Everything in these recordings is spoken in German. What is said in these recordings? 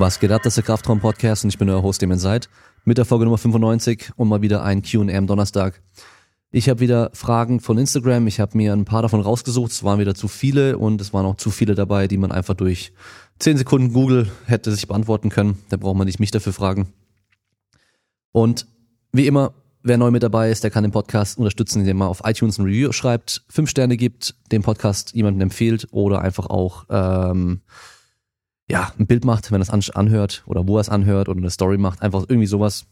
Was geht ab, das ist der Kraftraum Podcast und ich bin euer Host, dem ihr seid, mit der Folge Nummer 95 und mal wieder ein Q&A am Donnerstag. Ich habe wieder Fragen von Instagram, ich habe mir ein paar davon rausgesucht, es waren wieder zu viele und es waren auch zu viele dabei, die man einfach durch 10 Sekunden Google hätte sich beantworten können, da braucht man nicht mich dafür fragen. Und wie immer, wer neu mit dabei ist, der kann den Podcast unterstützen, indem er auf iTunes ein Review schreibt, fünf Sterne gibt, den Podcast jemandem empfiehlt oder einfach auch ähm, ja, ein Bild macht, wenn er es anhört oder wo er es anhört oder eine Story macht, einfach irgendwie sowas.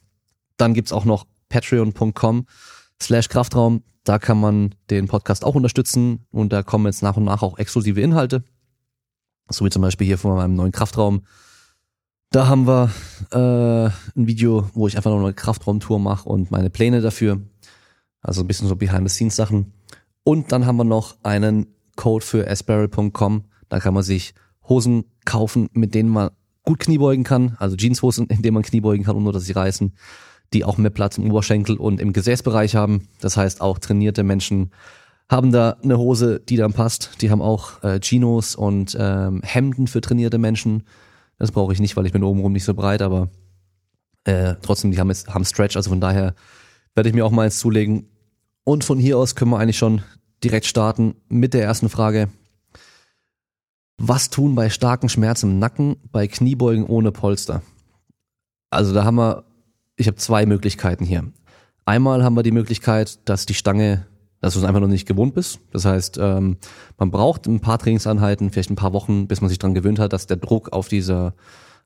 Dann gibt's auch noch patreon.com slash Kraftraum. Da kann man den Podcast auch unterstützen und da kommen jetzt nach und nach auch exklusive Inhalte. So wie zum Beispiel hier von meinem neuen Kraftraum. Da haben wir äh, ein Video, wo ich einfach noch eine Kraftraumtour mache und meine Pläne dafür. Also ein bisschen so Behind-the-Scenes-Sachen. Und dann haben wir noch einen Code für asparrel.com. Da kann man sich Hosen kaufen, mit denen man gut Kniebeugen kann, also Jeanshosen, in denen man Kniebeugen kann, ohne dass sie reißen, die auch mehr Platz im Oberschenkel und im Gesäßbereich haben. Das heißt, auch trainierte Menschen haben da eine Hose, die dann passt. Die haben auch äh, Chinos und ähm, Hemden für trainierte Menschen. Das brauche ich nicht, weil ich bin obenrum nicht so breit, aber äh, trotzdem, die haben, jetzt, haben Stretch, also von daher werde ich mir auch mal eins zulegen. Und von hier aus können wir eigentlich schon direkt starten mit der ersten Frage. Was tun bei starken Schmerzen im Nacken bei Kniebeugen ohne Polster? Also da haben wir, ich habe zwei Möglichkeiten hier. Einmal haben wir die Möglichkeit, dass die Stange, dass du es einfach noch nicht gewohnt bist. Das heißt, ähm, man braucht ein paar Trainingseinheiten, vielleicht ein paar Wochen, bis man sich dran gewöhnt hat, dass der Druck auf dieser,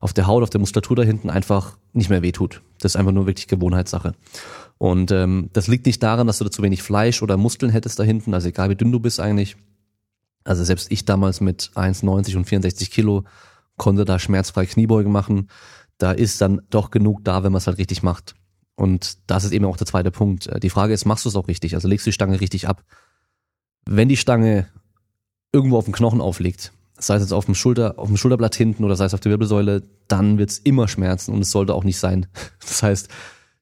auf der Haut, auf der Muskulatur da hinten einfach nicht mehr wehtut. Das ist einfach nur wirklich Gewohnheitssache. Und ähm, das liegt nicht daran, dass du da zu wenig Fleisch oder Muskeln hättest da hinten, also egal wie dünn du bist eigentlich, also selbst ich damals mit 1,90 und 64 Kilo konnte da schmerzfrei Kniebeugen machen. Da ist dann doch genug da, wenn man es halt richtig macht. Und das ist eben auch der zweite Punkt. Äh, die Frage ist, machst du es auch richtig? Also legst du die Stange richtig ab? Wenn die Stange irgendwo auf dem Knochen aufliegt, sei es jetzt auf dem Schulter, auf dem Schulterblatt hinten oder sei es auf der Wirbelsäule, dann wird's immer schmerzen und es sollte auch nicht sein. Das heißt,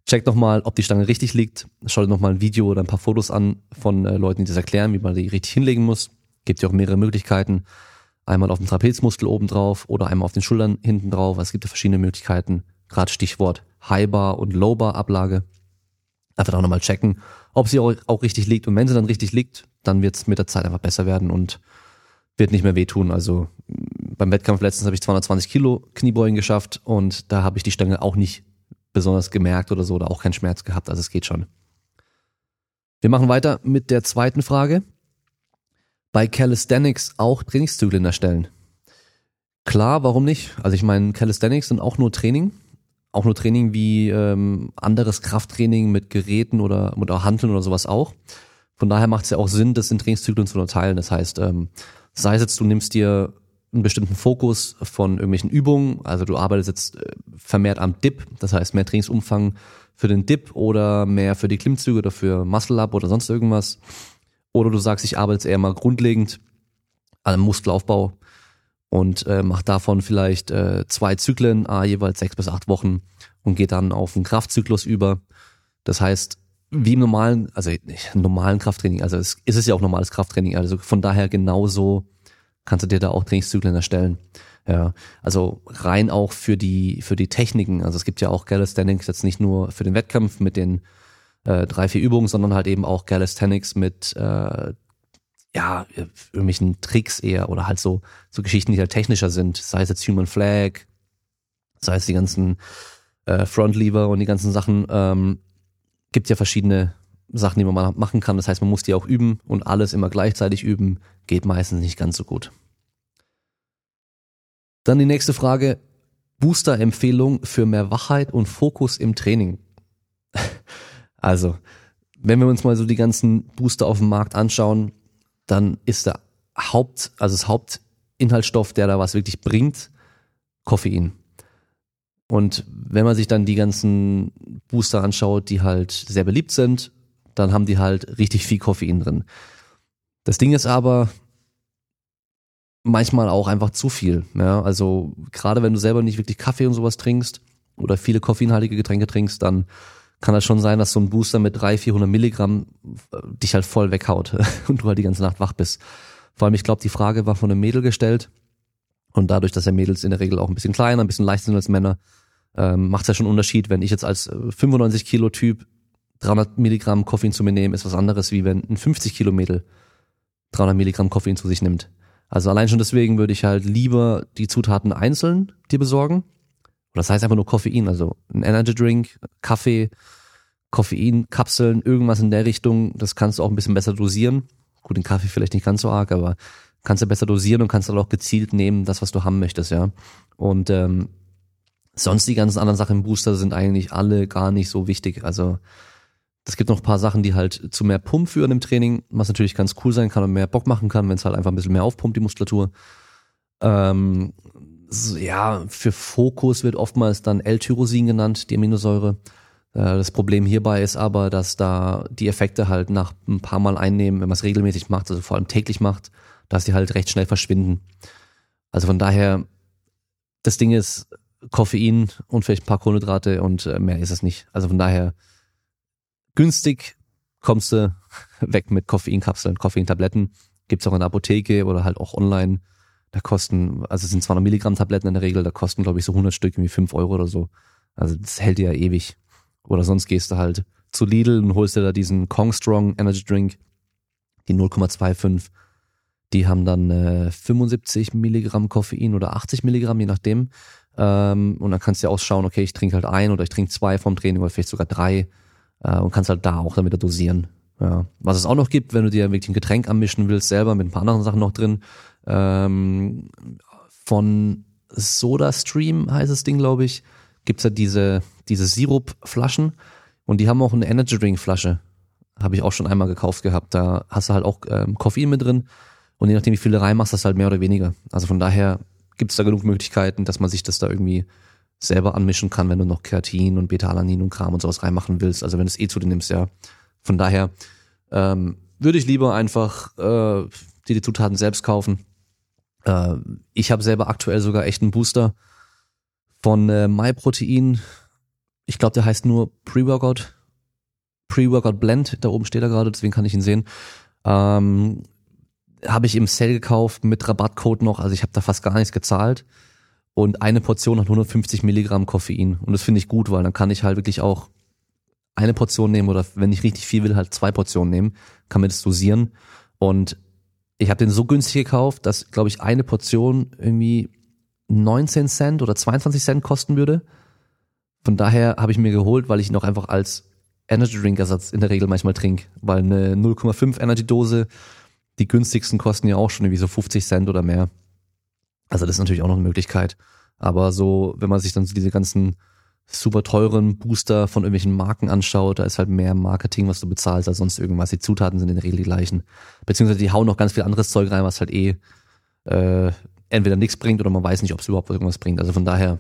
check nochmal, ob die Stange richtig liegt. Schau dir nochmal ein Video oder ein paar Fotos an von äh, Leuten, die das erklären, wie man die richtig hinlegen muss. Gibt ja auch mehrere Möglichkeiten. Einmal auf dem Trapezmuskel oben drauf oder einmal auf den Schultern hinten drauf. Es gibt ja verschiedene Möglichkeiten. Gerade Stichwort Highbar und Lowbar Ablage. Einfach auch nochmal checken, ob sie auch, auch richtig liegt. Und wenn sie dann richtig liegt, dann wird es mit der Zeit einfach besser werden und wird nicht mehr wehtun. Also beim Wettkampf letztens habe ich 220 Kilo Kniebeugen geschafft und da habe ich die Stange auch nicht besonders gemerkt oder so oder auch keinen Schmerz gehabt. Also es geht schon. Wir machen weiter mit der zweiten Frage bei Calisthenics auch Trainingszyklen erstellen? Klar, warum nicht? Also ich meine, Calisthenics sind auch nur Training, auch nur Training wie ähm, anderes Krafttraining mit Geräten oder mit Handeln oder sowas auch. Von daher macht es ja auch Sinn, das in Trainingszyklen zu unterteilen. Das heißt, ähm, sei es jetzt, du nimmst dir einen bestimmten Fokus von irgendwelchen Übungen, also du arbeitest jetzt äh, vermehrt am Dip, das heißt mehr Trainingsumfang für den Dip oder mehr für die Klimmzüge oder für Muscle Up oder sonst irgendwas oder du sagst, ich arbeite eher mal grundlegend an einem Muskelaufbau und äh, mach davon vielleicht äh, zwei Zyklen, ah, jeweils sechs bis acht Wochen und geht dann auf einen Kraftzyklus über. Das heißt, wie im normalen, also nicht normalen Krafttraining, also es ist es ja auch normales Krafttraining, also von daher genauso kannst du dir da auch Trainingszyklen erstellen. Ja, also rein auch für die für die Techniken. Also es gibt ja auch Calisthenics jetzt nicht nur für den Wettkampf mit den äh, drei, vier Übungen, sondern halt eben auch Calisthenics mit äh, ja, irgendwelchen Tricks eher oder halt so, so Geschichten, die halt technischer sind, sei es jetzt Human Flag, sei es die ganzen äh, Frontlever und die ganzen Sachen, ähm, gibt ja verschiedene Sachen, die man machen kann. Das heißt, man muss die auch üben und alles immer gleichzeitig üben, geht meistens nicht ganz so gut. Dann die nächste Frage. Booster-Empfehlung für mehr Wachheit und Fokus im Training. Also, wenn wir uns mal so die ganzen Booster auf dem Markt anschauen, dann ist der Haupt, also das Hauptinhaltsstoff, der da was wirklich bringt, Koffein. Und wenn man sich dann die ganzen Booster anschaut, die halt sehr beliebt sind, dann haben die halt richtig viel Koffein drin. Das Ding ist aber manchmal auch einfach zu viel. Ja? Also gerade wenn du selber nicht wirklich Kaffee und sowas trinkst oder viele koffeinhaltige Getränke trinkst, dann kann das schon sein, dass so ein Booster mit 300, 400 Milligramm äh, dich halt voll weghaut und du halt die ganze Nacht wach bist. Vor allem, ich glaube, die Frage war von einem Mädel gestellt Und dadurch, dass ja Mädels in der Regel auch ein bisschen kleiner, ein bisschen leichter sind als Männer, ähm, macht es ja schon einen Unterschied, wenn ich jetzt als 95 äh, Kilo Typ 300 Milligramm Koffein zu mir nehme, ist was anderes, wie wenn ein 50 Kilo Mädel 300 Milligramm Koffein zu sich nimmt. Also allein schon deswegen würde ich halt lieber die Zutaten einzeln dir besorgen. Das heißt einfach nur Koffein, also ein Energy Drink, Kaffee, Koffein, Kapseln, irgendwas in der Richtung. Das kannst du auch ein bisschen besser dosieren. Gut, den Kaffee vielleicht nicht ganz so arg, aber kannst du besser dosieren und kannst dann auch gezielt nehmen, das, was du haben möchtest, ja. Und ähm, sonst die ganzen anderen Sachen im Booster sind eigentlich alle gar nicht so wichtig. Also es gibt noch ein paar Sachen, die halt zu mehr Pump führen im Training, was natürlich ganz cool sein kann und mehr Bock machen kann, wenn es halt einfach ein bisschen mehr aufpumpt, die Muskulatur. Ähm, ja, für Fokus wird oftmals dann L-Tyrosin genannt, die Aminosäure. Äh, das Problem hierbei ist aber, dass da die Effekte halt nach ein paar Mal einnehmen, wenn man es regelmäßig macht, also vor allem täglich macht, dass die halt recht schnell verschwinden. Also von daher, das Ding ist Koffein und vielleicht ein paar Kohlenhydrate und äh, mehr ist es nicht. Also von daher günstig kommst du weg mit Koffeinkapseln, Koffeintabletten. Gibt's auch in der Apotheke oder halt auch online. Da kosten, also es sind 200 Milligramm Tabletten in der Regel, da kosten glaube ich so 100 Stück irgendwie 5 Euro oder so. Also das hält dir ja ewig. Oder sonst gehst du halt zu Lidl und holst dir da diesen Kong Strong Energy Drink, die 0,25. Die haben dann äh, 75 Milligramm Koffein oder 80 Milligramm, je nachdem. Ähm, und dann kannst du ja ausschauen, okay, ich trinke halt ein oder ich trinke zwei vom Training oder vielleicht sogar drei äh, und kannst halt da auch damit dosieren. Ja. Was es auch noch gibt, wenn du dir wirklich ein Getränk anmischen willst, selber mit ein paar anderen Sachen noch drin, ähm, von SodaStream heißt das Ding, glaube ich, gibt's ja diese, diese Sirupflaschen und die haben auch eine Energy Drink Flasche. Habe ich auch schon einmal gekauft gehabt. Da hast du halt auch ähm, Koffein mit drin und je nachdem, wie viel du reinmachst, das halt mehr oder weniger. Also von daher gibt's da genug Möglichkeiten, dass man sich das da irgendwie selber anmischen kann, wenn du noch Kreatin und Beta-Alanin und Kram und sowas reinmachen willst. Also wenn du es eh zu dir nimmst, ja. Von daher ähm, würde ich lieber einfach äh, dir die Zutaten selbst kaufen. Äh, ich habe selber aktuell sogar echt einen Booster von äh, MyProtein. Ich glaube, der heißt nur Pre-Workout. Pre-Workout Blend. Da oben steht er gerade, deswegen kann ich ihn sehen. Ähm, habe ich im Sale gekauft mit Rabattcode noch. Also ich habe da fast gar nichts gezahlt und eine Portion hat 150 Milligramm Koffein. Und das finde ich gut, weil dann kann ich halt wirklich auch eine Portion nehmen oder wenn ich richtig viel will, halt zwei Portionen nehmen, kann mir das dosieren. Und ich habe den so günstig gekauft, dass, glaube ich, eine Portion irgendwie 19 Cent oder 22 Cent kosten würde. Von daher habe ich mir geholt, weil ich ihn auch einfach als Energy Drink Ersatz in der Regel manchmal trinke, weil eine 0,5 Energy Dose, die günstigsten kosten ja auch schon irgendwie so 50 Cent oder mehr. Also das ist natürlich auch noch eine Möglichkeit. Aber so, wenn man sich dann so diese ganzen super teuren Booster von irgendwelchen Marken anschaut, da ist halt mehr Marketing, was du bezahlst, als sonst irgendwas. Die Zutaten sind in der Regel die gleichen. Beziehungsweise die hauen noch ganz viel anderes Zeug rein, was halt eh äh, entweder nichts bringt oder man weiß nicht, ob es überhaupt irgendwas bringt. Also von daher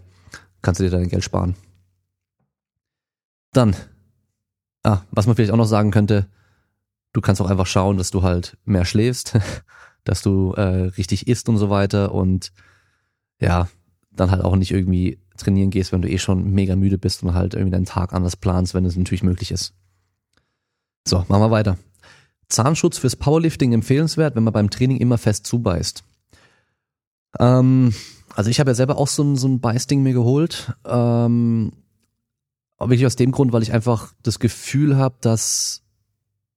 kannst du dir dein Geld sparen. Dann, ah, was man vielleicht auch noch sagen könnte, du kannst auch einfach schauen, dass du halt mehr schläfst. dass du äh, richtig isst und so weiter und ja, dann halt auch nicht irgendwie trainieren gehst, wenn du eh schon mega müde bist und halt irgendwie deinen Tag anders planst, wenn es natürlich möglich ist. So, machen wir weiter. Zahnschutz fürs Powerlifting empfehlenswert, wenn man beim Training immer fest zubeißt. Ähm, also ich habe ja selber auch so ein, so ein Beißding mir geholt. Ähm, wirklich aus dem Grund, weil ich einfach das Gefühl habe, dass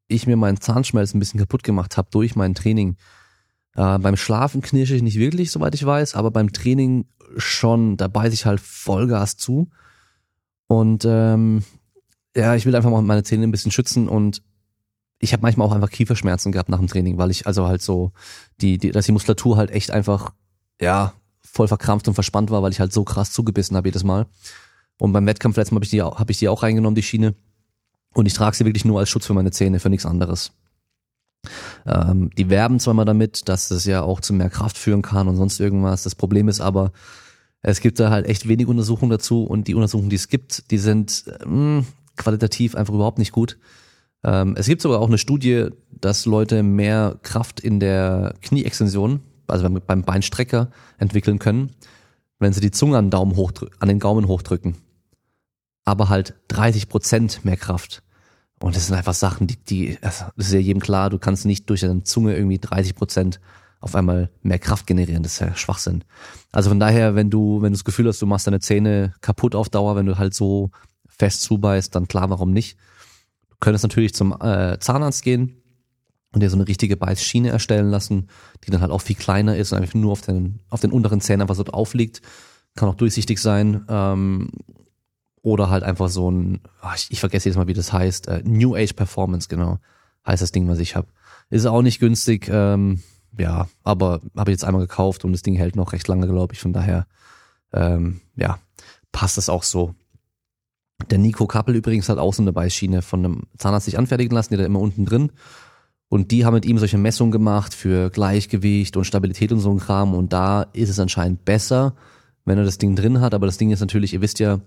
ich mir meinen Zahnschmelz ein bisschen kaputt gemacht habe durch mein Training. Äh, beim Schlafen knirsche ich nicht wirklich, soweit ich weiß, aber beim Training schon, da beiße ich halt Vollgas zu. Und ähm, ja, ich will einfach mal meine Zähne ein bisschen schützen und ich habe manchmal auch einfach Kieferschmerzen gehabt nach dem Training, weil ich also halt so, die, die, dass die Muskulatur halt echt einfach, ja, voll verkrampft und verspannt war, weil ich halt so krass zugebissen habe jedes Mal. Und beim Wettkampf letztes Mal habe ich, die, hab ich die auch reingenommen, die Schiene. Und ich trage sie wirklich nur als Schutz für meine Zähne, für nichts anderes. Ähm, die werben zwar mal damit, dass das ja auch zu mehr Kraft führen kann und sonst irgendwas. Das Problem ist aber, es gibt da halt echt wenig Untersuchungen dazu und die Untersuchungen, die es gibt, die sind mh, hm, qualitativ einfach überhaupt nicht gut. Ähm, es gibt sogar auch eine Studie, dass Leute mehr Kraft in der Knieextension, also beim Beinstrecker, entwickeln können, wenn sie die Zunge an den, Daumen an den Gaumen hochdrücken. Aber halt 30 Prozent mehr Kraft. Und das sind einfach Sachen, die, die, das ist ja jedem klar, du kannst nicht durch deine Zunge irgendwie 30 Prozent auf einmal mehr Kraft generieren. Das ist ja Schwachsinn. Also von daher, wenn du, wenn du das Gefühl hast, du machst deine Zähne kaputt auf Dauer, wenn du halt so fest zubeißt, dann klar, warum nicht? Du könntest natürlich zum äh, Zahnarzt gehen und dir so eine richtige Beißschiene erstellen lassen, die dann halt auch viel kleiner ist und einfach nur auf den, auf den unteren Zähnen einfach so drauf liegt. Kann auch durchsichtig sein. Ähm, oder halt einfach so ein, ach, ich, ich vergesse jetzt mal, wie das heißt, äh, New Age Performance, genau, heißt das Ding, was ich habe. Ist auch nicht günstig, ähm, ja, aber habe ich jetzt einmal gekauft und das Ding hält noch recht lange, glaube ich. Von daher, ähm, ja, passt das auch so. Der Nico Kappel übrigens hat auch so eine Beißschiene von einem Zahnarzt sich anfertigen lassen, die da immer unten drin. Und die haben mit ihm solche Messungen gemacht für Gleichgewicht und Stabilität und so ein Kram. Und da ist es anscheinend besser, wenn er das Ding drin hat. Aber das Ding ist natürlich, ihr wisst ja,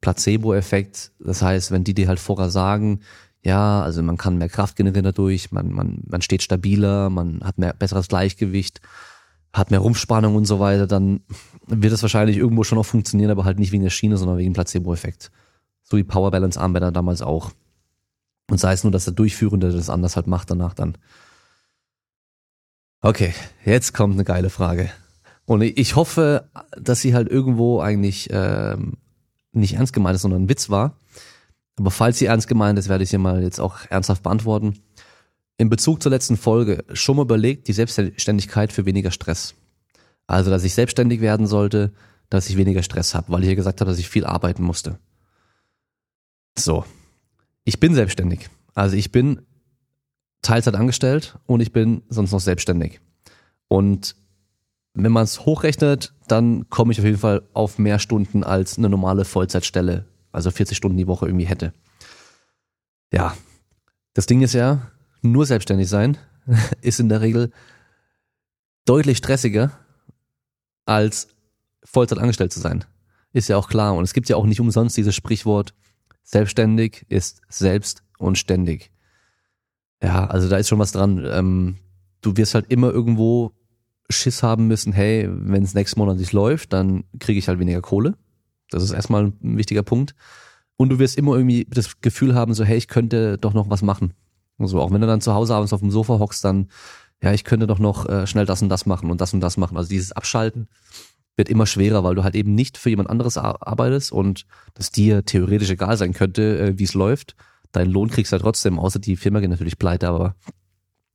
Placebo-Effekt. Das heißt, wenn die dir halt vorher sagen, ja, also man kann mehr Kraft generieren dadurch, man, man, man steht stabiler, man hat mehr besseres Gleichgewicht, hat mehr Rumpfspannung und so weiter, dann wird es wahrscheinlich irgendwo schon auch funktionieren, aber halt nicht wegen der Schiene, sondern wegen Placebo-Effekt. So wie Power Balance Armbänder damals auch. Und sei es nur, dass der Durchführende das anders halt macht danach dann. Okay, jetzt kommt eine geile Frage. Und ich hoffe, dass sie halt irgendwo eigentlich ähm, nicht ernst gemeint ist, sondern ein Witz war. Aber falls sie ernst gemeint ist, werde ich sie mal jetzt auch ernsthaft beantworten. In Bezug zur letzten Folge schon mal überlegt, die Selbstständigkeit für weniger Stress. Also, dass ich selbstständig werden sollte, dass ich weniger Stress habe, weil ich ja gesagt habe, dass ich viel arbeiten musste. So. Ich bin selbstständig. Also ich bin Teilzeit angestellt und ich bin sonst noch selbstständig. Und wenn man es hochrechnet, dann komme ich auf jeden Fall auf mehr Stunden als eine normale Vollzeitstelle, also 40 Stunden die Woche irgendwie hätte. Ja, das Ding ist ja, nur selbstständig sein ist in der Regel deutlich stressiger als Vollzeit angestellt zu sein. Ist ja auch klar. Und es gibt ja auch nicht umsonst dieses Sprichwort, selbstständig ist selbst und ständig. Ja, also da ist schon was dran. Ähm, du wirst halt immer irgendwo Schiss haben müssen, hey, wenn es nächsten Monat nicht läuft, dann kriege ich halt weniger Kohle. Das ist erstmal ein wichtiger Punkt. Und du wirst immer irgendwie das Gefühl haben, so, hey, ich könnte doch noch was machen. Also auch wenn du dann zu Hause abends auf dem Sofa hockst, dann, ja, ich könnte doch noch äh, schnell das und das machen und das und das machen. Also dieses Abschalten wird immer schwerer, weil du halt eben nicht für jemand anderes arbeitest und das dir theoretisch egal sein könnte, äh, wie es läuft. Deinen Lohn kriegst du halt trotzdem, außer die Firma geht natürlich pleite, aber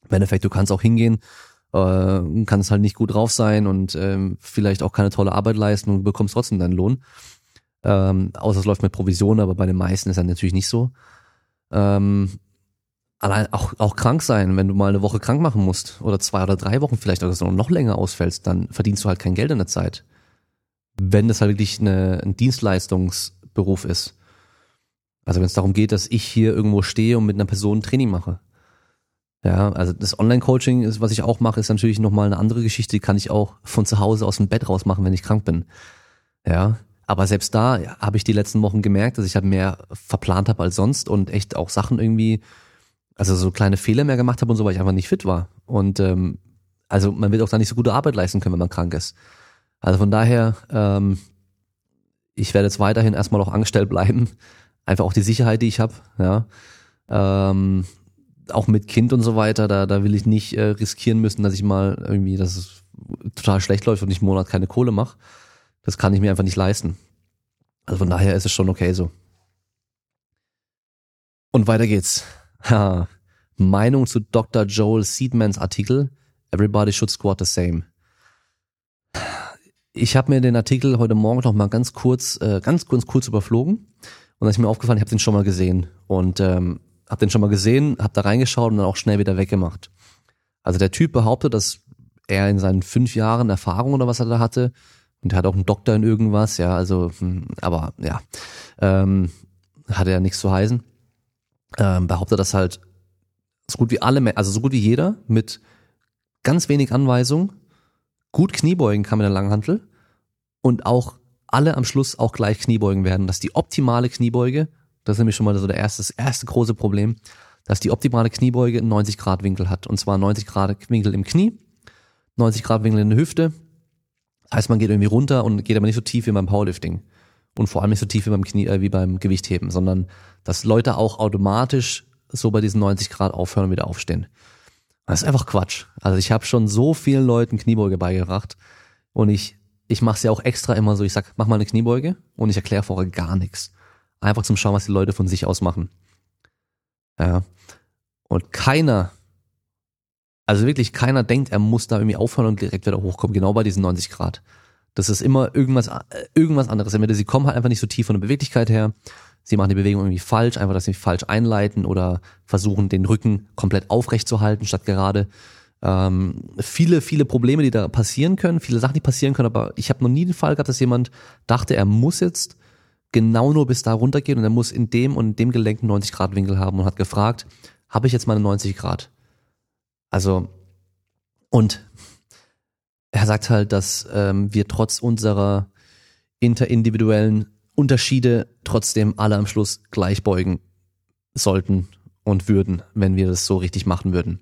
im Endeffekt, du kannst auch hingehen äh, kannst halt nicht gut drauf sein und ähm, vielleicht auch keine tolle Arbeit leisten und bekommst trotzdem deinen Lohn. Ähm, außer es läuft mit Provision, aber bei den meisten ist das natürlich nicht so. Ähm, allein auch, auch krank sein, wenn du mal eine Woche krank machen musst oder zwei oder drei Wochen vielleicht oder so noch länger ausfällst, dann verdienst du halt kein Geld in der Zeit. Wenn das halt wirklich eine, ein Dienstleistungsberuf ist. Also wenn es darum geht, dass ich hier irgendwo stehe und mit einer Person Training mache. Ja, also das Online-Coaching ist, was ich auch mache, ist natürlich nochmal eine andere Geschichte, die kann ich auch von zu Hause aus dem Bett raus machen, wenn ich krank bin. Ja, aber selbst da habe ich die letzten Wochen gemerkt, dass ich halt mehr verplant habe als sonst und echt auch Sachen irgendwie, also so kleine Fehler mehr gemacht habe und so, weil ich einfach nicht fit war. Und ähm, also man wird auch da nicht so gute Arbeit leisten können, wenn man krank ist. Also von daher, ähm, ich werde jetzt weiterhin erstmal auch angestellt bleiben. Einfach auch die Sicherheit, die ich habe, ja. Ähm, auch mit Kind und so weiter, da, da will ich nicht äh, riskieren müssen, dass ich mal irgendwie, dass es total schlecht läuft und ich einen Monat keine Kohle mache. Das kann ich mir einfach nicht leisten. Also von daher ist es schon okay so. Und weiter geht's. Ha. Meinung zu Dr. Joel Seedmans Artikel Everybody should squat the same. Ich habe mir den Artikel heute Morgen noch mal ganz kurz, äh, ganz kurz, kurz überflogen und dann ist mir aufgefallen, ich habe den schon mal gesehen und ähm, hab den schon mal gesehen, hab da reingeschaut und dann auch schnell wieder weggemacht. Also der Typ behauptet, dass er in seinen fünf Jahren Erfahrung oder was er da hatte, und er hat auch einen Doktor in irgendwas, ja, also, hm, aber ja, ähm, hatte ja nichts zu heißen, ähm, behauptet, dass halt so gut wie alle, also so gut wie jeder mit ganz wenig Anweisung gut Kniebeugen kann mit der Langhantel und auch alle am Schluss auch gleich Kniebeugen werden, dass die optimale Kniebeuge das ist nämlich schon mal so der erste, das erste große Problem, dass die optimale Kniebeuge einen 90 Grad Winkel hat. Und zwar 90 Grad Winkel im Knie, 90 Grad Winkel in der Hüfte. Heißt, man geht irgendwie runter und geht aber nicht so tief wie beim Powerlifting. Und vor allem nicht so tief wie beim Knie, äh, wie beim Gewichtheben, sondern dass Leute auch automatisch so bei diesen 90 Grad aufhören und wieder aufstehen. Das ist einfach Quatsch. Also ich habe schon so vielen Leuten Kniebeuge beigebracht und ich ich mache es ja auch extra immer so, ich sag, mach mal eine Kniebeuge und ich erkläre vorher gar nichts. Einfach zum Schauen, was die Leute von sich aus machen. Ja. Und keiner, also wirklich keiner denkt, er muss da irgendwie aufhören und direkt wieder hochkommen, genau bei diesen 90 Grad. Das ist immer irgendwas, äh, irgendwas anderes. Sie kommen halt einfach nicht so tief von der Beweglichkeit her, sie machen die Bewegung irgendwie falsch, einfach, dass sie falsch einleiten oder versuchen, den Rücken komplett aufrecht zu halten, statt gerade. Ähm, viele, viele Probleme, die da passieren können, viele Sachen, die passieren können, aber ich habe noch nie den Fall gehabt, dass jemand dachte, er muss jetzt genau nur bis da runtergehen und er muss in dem und in dem Gelenk einen 90 Grad Winkel haben und hat gefragt, habe ich jetzt meine 90 Grad? Also, und er sagt halt, dass ähm, wir trotz unserer interindividuellen Unterschiede trotzdem alle am Schluss gleich beugen sollten und würden, wenn wir das so richtig machen würden.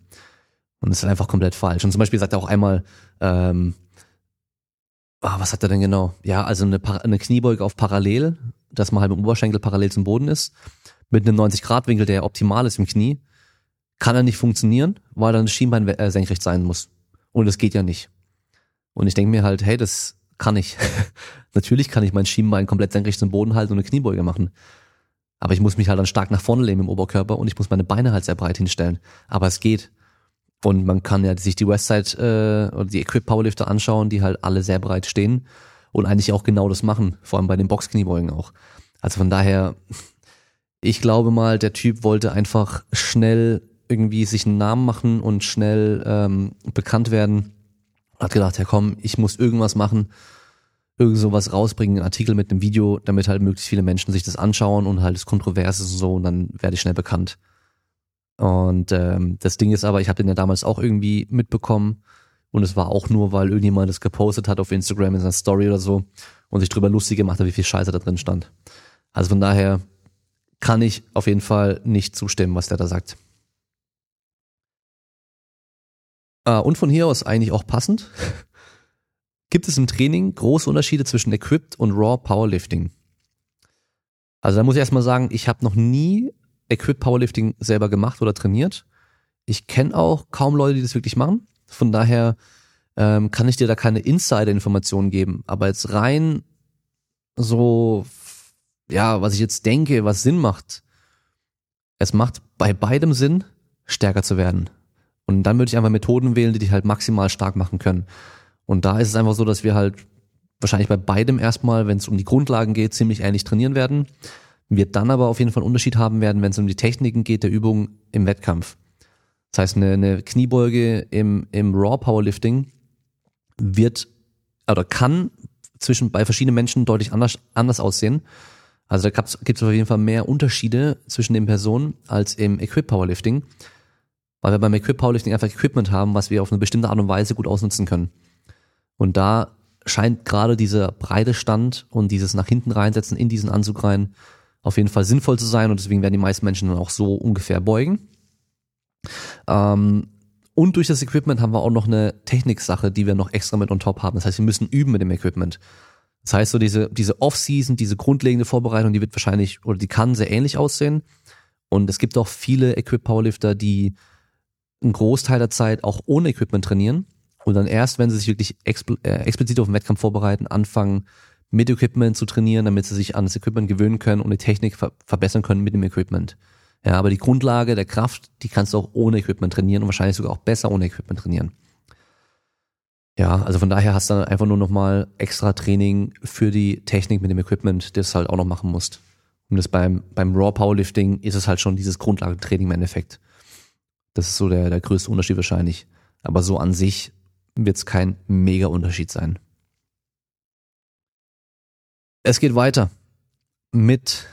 Und das ist einfach komplett falsch. Und zum Beispiel sagt er auch einmal, ähm, oh, was hat er denn genau? Ja, also eine, eine Kniebeuge auf parallel, dass man halt mit dem Oberschenkel parallel zum Boden ist, mit einem 90-Grad-Winkel, der optimal ist im Knie, kann er nicht funktionieren, weil dann das Schienbein äh, senkrecht sein muss. Und das geht ja nicht. Und ich denke mir halt, hey, das kann ich. Natürlich kann ich mein Schienbein komplett senkrecht zum Boden halten und eine Kniebeuge machen. Aber ich muss mich halt dann stark nach vorne lehnen im Oberkörper und ich muss meine Beine halt sehr breit hinstellen. Aber es geht. Und man kann ja sich die Westside äh, oder die Equip Powerlifter anschauen, die halt alle sehr breit stehen und eigentlich auch genau das machen, vor allem bei den Boxkniebeugen auch. Also von daher, ich glaube mal, der Typ wollte einfach schnell irgendwie sich einen Namen machen und schnell ähm, bekannt werden. Hat gedacht, ja komm, ich muss irgendwas machen, irgend sowas rausbringen, einen Artikel mit einem Video, damit halt möglichst viele Menschen sich das anschauen und halt es kontrovers ist und so und dann werde ich schnell bekannt. Und ähm, das Ding ist aber, ich habe den ja damals auch irgendwie mitbekommen. Und es war auch nur, weil irgendjemand das gepostet hat auf Instagram in seiner Story oder so und sich drüber lustig gemacht hat, wie viel Scheiße da drin stand. Also von daher kann ich auf jeden Fall nicht zustimmen, was der da sagt. Ah, und von hier aus eigentlich auch passend. Gibt es im Training große Unterschiede zwischen Equipped und Raw Powerlifting? Also da muss ich erstmal sagen, ich habe noch nie Equip Powerlifting selber gemacht oder trainiert. Ich kenne auch kaum Leute, die das wirklich machen. Von daher ähm, kann ich dir da keine Insider-Informationen geben. Aber jetzt rein so, ja, was ich jetzt denke, was Sinn macht. Es macht bei beidem Sinn, stärker zu werden. Und dann würde ich einfach Methoden wählen, die dich halt maximal stark machen können. Und da ist es einfach so, dass wir halt wahrscheinlich bei beidem erstmal, wenn es um die Grundlagen geht, ziemlich ähnlich trainieren werden wir dann aber auf jeden Fall einen Unterschied haben werden, wenn es um die Techniken geht der Übung im Wettkampf. Das heißt, eine, eine Kniebeuge im, im Raw Powerlifting wird oder kann zwischen bei verschiedenen Menschen deutlich anders, anders aussehen. Also da gibt es auf jeden Fall mehr Unterschiede zwischen den Personen als im Equip Powerlifting, weil wir beim Equip Powerlifting einfach Equipment haben, was wir auf eine bestimmte Art und Weise gut ausnutzen können. Und da scheint gerade dieser breite Stand und dieses nach hinten reinsetzen in diesen Anzug rein auf jeden Fall sinnvoll zu sein und deswegen werden die meisten Menschen dann auch so ungefähr beugen. Ähm, und durch das Equipment haben wir auch noch eine Techniksache, die wir noch extra mit on top haben. Das heißt, wir müssen üben mit dem Equipment. Das heißt, so diese, diese Off-Season, diese grundlegende Vorbereitung, die wird wahrscheinlich oder die kann sehr ähnlich aussehen. Und es gibt auch viele Equip-Powerlifter, die einen Großteil der Zeit auch ohne Equipment trainieren und dann erst, wenn sie sich wirklich expl äh, explizit auf den Wettkampf vorbereiten, anfangen, mit Equipment zu trainieren, damit sie sich an das Equipment gewöhnen können und die Technik ver verbessern können mit dem Equipment. Ja, aber die Grundlage der Kraft, die kannst du auch ohne Equipment trainieren und wahrscheinlich sogar auch besser ohne Equipment trainieren. Ja, also von daher hast du dann einfach nur nochmal extra Training für die Technik mit dem Equipment, das du halt auch noch machen musst. Und das beim, beim Raw Powerlifting ist es halt schon dieses Grundlagentraining im Endeffekt. Das ist so der, der größte Unterschied wahrscheinlich. Aber so an sich wird es kein mega Unterschied sein. Es geht weiter mit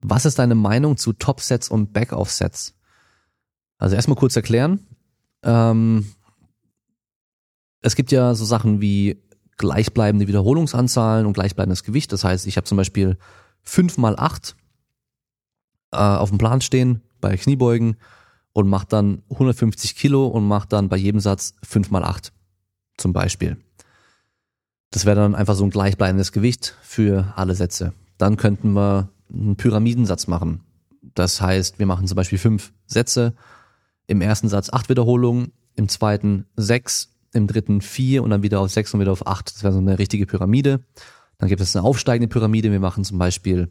was ist deine Meinung zu Top-Sets und Back-Off-Sets? Also erstmal kurz erklären. Ähm, es gibt ja so Sachen wie gleichbleibende Wiederholungsanzahlen und gleichbleibendes Gewicht. Das heißt, ich habe zum Beispiel fünf mal acht äh, auf dem Plan stehen bei Kniebeugen und mache dann 150 Kilo und mache dann bei jedem Satz fünf mal acht zum Beispiel. Das wäre dann einfach so ein gleichbleibendes Gewicht für alle Sätze. Dann könnten wir einen Pyramidensatz machen. Das heißt, wir machen zum Beispiel fünf Sätze im ersten Satz acht Wiederholungen, im zweiten sechs, im dritten vier und dann wieder auf sechs und wieder auf acht. Das wäre so eine richtige Pyramide. Dann gibt es eine aufsteigende Pyramide. Wir machen zum Beispiel,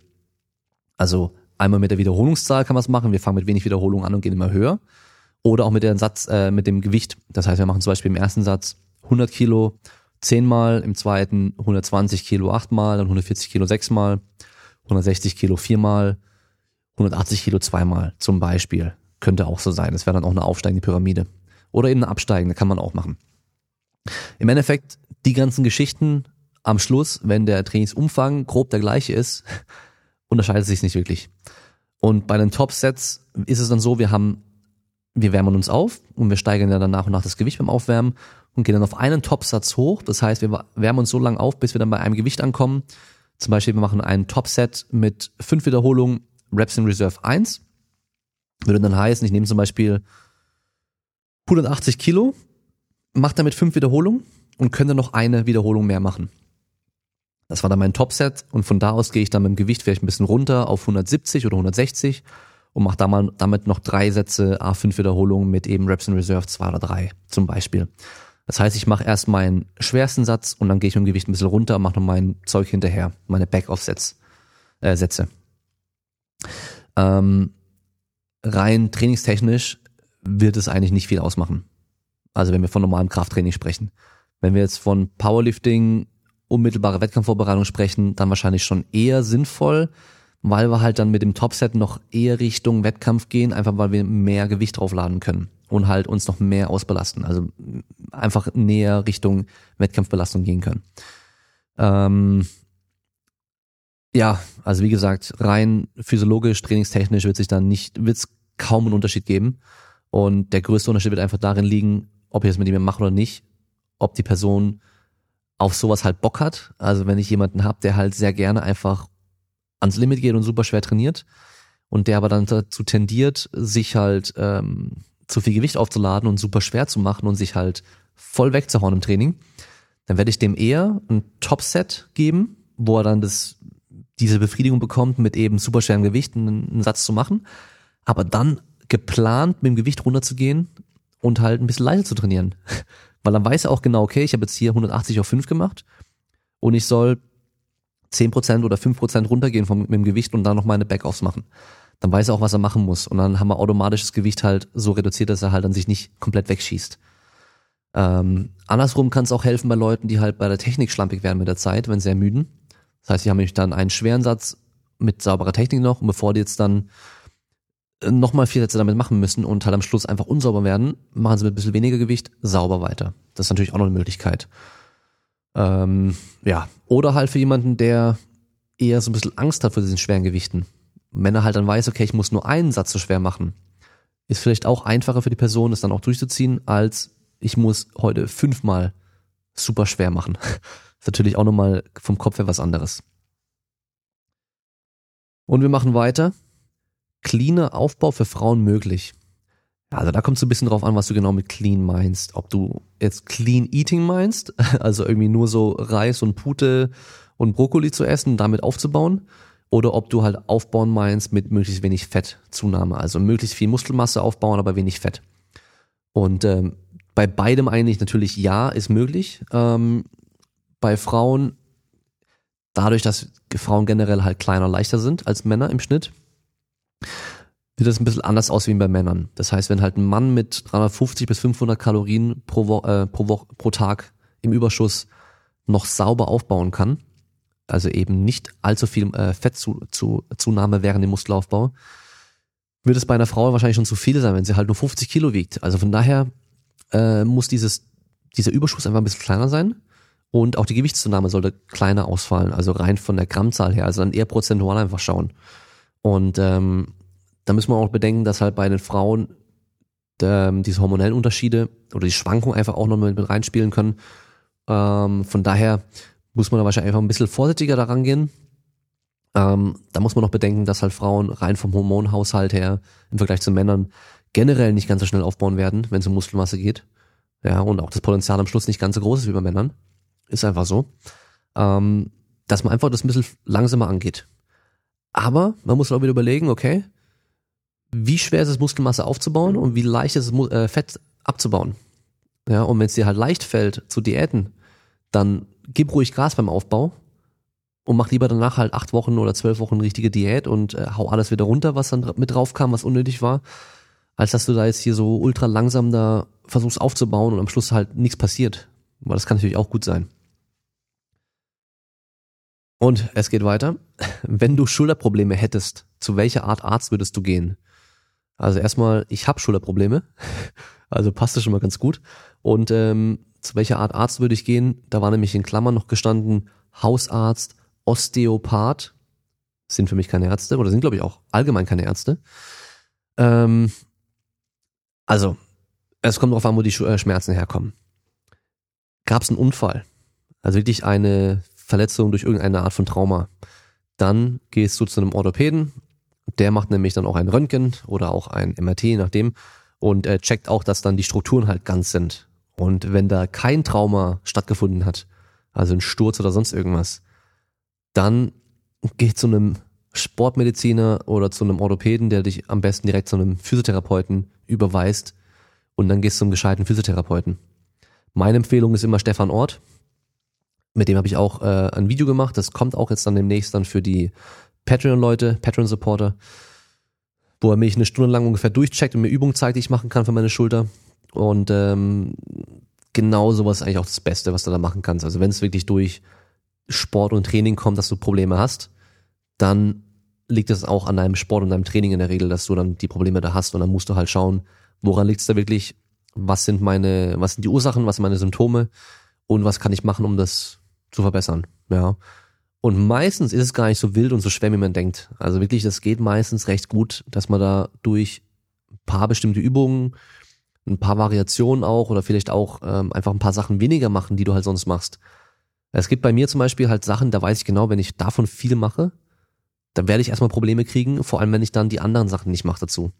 also einmal mit der Wiederholungszahl kann man es machen. Wir fangen mit wenig Wiederholungen an und gehen immer höher. Oder auch mit dem Satz, äh, mit dem Gewicht. Das heißt, wir machen zum Beispiel im ersten Satz 100 Kilo zehnmal, im zweiten 120 Kilo achtmal, dann 140 Kilo sechsmal, 160 Kilo viermal, 180 Kilo zweimal zum Beispiel. Könnte auch so sein. Das wäre dann auch eine aufsteigende Pyramide. Oder eben eine absteigende, kann man auch machen. Im Endeffekt, die ganzen Geschichten am Schluss, wenn der Trainingsumfang grob der gleiche ist, unterscheidet sich nicht wirklich. Und bei den Top-Sets ist es dann so, wir haben, wir wärmen uns auf und wir steigern dann nach und nach das Gewicht beim Aufwärmen und gehen dann auf einen Top-Satz hoch. Das heißt, wir wärmen uns so lange auf, bis wir dann bei einem Gewicht ankommen. Zum Beispiel, wir machen einen Top-Set mit fünf Wiederholungen, Reps in Reserve 1. Würde dann heißen, ich nehme zum Beispiel 180 Kilo, mache damit fünf Wiederholungen und könnte noch eine Wiederholung mehr machen. Das war dann mein Topset und von da aus gehe ich dann mit dem Gewicht vielleicht ein bisschen runter auf 170 oder 160 und mache damit noch drei Sätze A5 Wiederholungen mit eben Reps in Reserve 2 oder 3 zum Beispiel. Das heißt, ich mache erst meinen schwersten Satz und dann gehe ich mit dem Gewicht ein bisschen runter mache noch mein Zeug hinterher, meine Back-Off-Sätze. Äh, Sätze. Ähm, rein trainingstechnisch wird es eigentlich nicht viel ausmachen. Also wenn wir von normalem Krafttraining sprechen. Wenn wir jetzt von Powerlifting, unmittelbare Wettkampfvorbereitung sprechen, dann wahrscheinlich schon eher sinnvoll, weil wir halt dann mit dem Topset noch eher Richtung Wettkampf gehen, einfach weil wir mehr Gewicht draufladen können und halt uns noch mehr ausbelasten. Also einfach näher Richtung Wettkampfbelastung gehen können. Ähm, ja, also wie gesagt, rein physiologisch, trainingstechnisch wird sich dann nicht, wird es kaum einen Unterschied geben. Und der größte Unterschied wird einfach darin liegen, ob ich es mit ihm mache oder nicht, ob die Person auf sowas halt Bock hat. Also wenn ich jemanden habe, der halt sehr gerne einfach ans Limit geht und super schwer trainiert und der aber dann dazu tendiert, sich halt ähm, zu viel Gewicht aufzuladen und super schwer zu machen und sich halt voll wegzuhauen im Training, dann werde ich dem eher ein Top-Set geben, wo er dann das, diese Befriedigung bekommt, mit eben super schweren Gewichten einen, Satz zu machen, aber dann geplant mit dem Gewicht runterzugehen und halt ein bisschen leiser zu trainieren. Weil dann weiß er auch genau, okay, ich habe jetzt hier 180 auf 5 gemacht und ich soll 10% oder 5% runtergehen vom, mit dem Gewicht und dann noch meine Backoffs machen. Dann weiß er auch, was er machen muss. Und dann haben wir automatisch das Gewicht halt so reduziert, dass er halt dann sich nicht komplett wegschießt. Ähm, andersrum kann es auch helfen bei Leuten, die halt bei der Technik schlampig werden mit der Zeit, wenn sie ermüden. Das heißt, sie haben nämlich dann einen schweren Satz mit sauberer Technik noch und bevor die jetzt dann nochmal vier Sätze damit machen müssen und halt am Schluss einfach unsauber werden, machen sie mit ein bisschen weniger Gewicht sauber weiter. Das ist natürlich auch noch eine Möglichkeit. Ähm, ja, oder halt für jemanden, der eher so ein bisschen Angst hat vor diesen schweren Gewichten. Wenn er halt dann weiß, okay, ich muss nur einen Satz so schwer machen, ist vielleicht auch einfacher für die Person, das dann auch durchzuziehen, als ich muss heute fünfmal super schwer machen. ist natürlich auch nochmal vom Kopf her was anderes. Und wir machen weiter cleaner Aufbau für Frauen möglich? Also da kommt es ein bisschen drauf an, was du genau mit clean meinst. Ob du jetzt clean eating meinst, also irgendwie nur so Reis und Pute und Brokkoli zu essen, damit aufzubauen, oder ob du halt aufbauen meinst mit möglichst wenig Fettzunahme, also möglichst viel Muskelmasse aufbauen, aber wenig Fett. Und ähm, bei beidem eigentlich natürlich ja, ist möglich. Ähm, bei Frauen, dadurch, dass Frauen generell halt kleiner, leichter sind als Männer im Schnitt, sieht das ein bisschen anders aus wie bei Männern. Das heißt, wenn halt ein Mann mit 350 bis 500 Kalorien pro, Wo äh, pro, Wo pro Tag im Überschuss noch sauber aufbauen kann, also eben nicht allzu viel äh, Fettzunahme während dem Muskelaufbau, wird es bei einer Frau wahrscheinlich schon zu viel sein, wenn sie halt nur 50 Kilo wiegt. Also von daher äh, muss dieses, dieser Überschuss einfach ein bisschen kleiner sein. Und auch die Gewichtszunahme sollte kleiner ausfallen, also rein von der Grammzahl her, also dann eher prozentual einfach schauen. Und ähm, da müssen wir auch bedenken, dass halt bei den Frauen ähm, diese hormonellen Unterschiede oder die Schwankungen einfach auch noch mit, mit reinspielen können. Ähm, von daher muss man da wahrscheinlich einfach ein bisschen vorsichtiger daran gehen. Ähm, da muss man noch bedenken, dass halt Frauen rein vom Hormonhaushalt her im Vergleich zu Männern generell nicht ganz so schnell aufbauen werden, wenn es um Muskelmasse geht. Ja, und auch das Potenzial am Schluss nicht ganz so groß ist wie bei Männern. Ist einfach so. Ähm, dass man einfach das ein bisschen langsamer angeht. Aber man muss auch wieder überlegen, okay, wie schwer ist es, Muskelmasse aufzubauen und wie leicht ist es, äh, Fett abzubauen. Ja, und wenn es dir halt leicht fällt zu Diäten, dann gib ruhig Gas beim Aufbau und mach lieber danach halt acht Wochen oder zwölf Wochen richtige Diät und äh, hau alles wieder runter, was dann mit drauf kam, was unnötig war, als dass du da jetzt hier so ultra langsam da versuchst aufzubauen und am Schluss halt nichts passiert. Weil das kann natürlich auch gut sein. Und es geht weiter. Wenn du Schulterprobleme hättest, zu welcher Art Arzt würdest du gehen? Also erstmal, ich habe Schulterprobleme, also passt das schon mal ganz gut. Und ähm, zu welcher Art Arzt würde ich gehen? Da war nämlich in Klammern noch gestanden Hausarzt, Osteopath, sind für mich keine Ärzte oder sind glaube ich auch allgemein keine Ärzte. Ähm, also, es kommt darauf an, wo die äh, Schmerzen herkommen. Gab es einen Unfall, also wirklich eine Verletzung durch irgendeine Art von Trauma, dann gehst du zu einem Orthopäden, der macht nämlich dann auch ein Röntgen oder auch ein MRT, nachdem, und äh, checkt auch, dass dann die Strukturen halt ganz sind. Und wenn da kein Trauma stattgefunden hat, also ein Sturz oder sonst irgendwas, dann geh zu einem Sportmediziner oder zu einem Orthopäden, der dich am besten direkt zu einem Physiotherapeuten überweist und dann gehst du zum gescheiten Physiotherapeuten. Meine Empfehlung ist immer Stefan Ort. Mit dem habe ich auch äh, ein Video gemacht. Das kommt auch jetzt dann demnächst dann für die Patreon-Leute, Patreon-Supporter, wo er mich eine Stunde lang ungefähr durchcheckt und mir Übungen zeigt, die ich machen kann für meine Schulter. Und ähm, genau sowas ist eigentlich auch das Beste, was du da machen kannst. Also wenn es wirklich durch Sport und Training kommt, dass du Probleme hast, dann liegt es auch an deinem Sport und deinem Training in der Regel, dass du dann die Probleme da hast und dann musst du halt schauen, woran liegt es da wirklich, was sind meine, was sind die Ursachen, was sind meine Symptome und was kann ich machen, um das zu verbessern, ja. Und meistens ist es gar nicht so wild und so schwer, wie man denkt. Also wirklich, das geht meistens recht gut, dass man da durch ein paar bestimmte Übungen, ein paar Variationen auch oder vielleicht auch ähm, einfach ein paar Sachen weniger machen, die du halt sonst machst, es gibt bei mir zum Beispiel halt Sachen, da weiß ich genau, wenn ich davon viel mache, dann werde ich erstmal Probleme kriegen, vor allem wenn ich dann die anderen Sachen nicht mache dazu.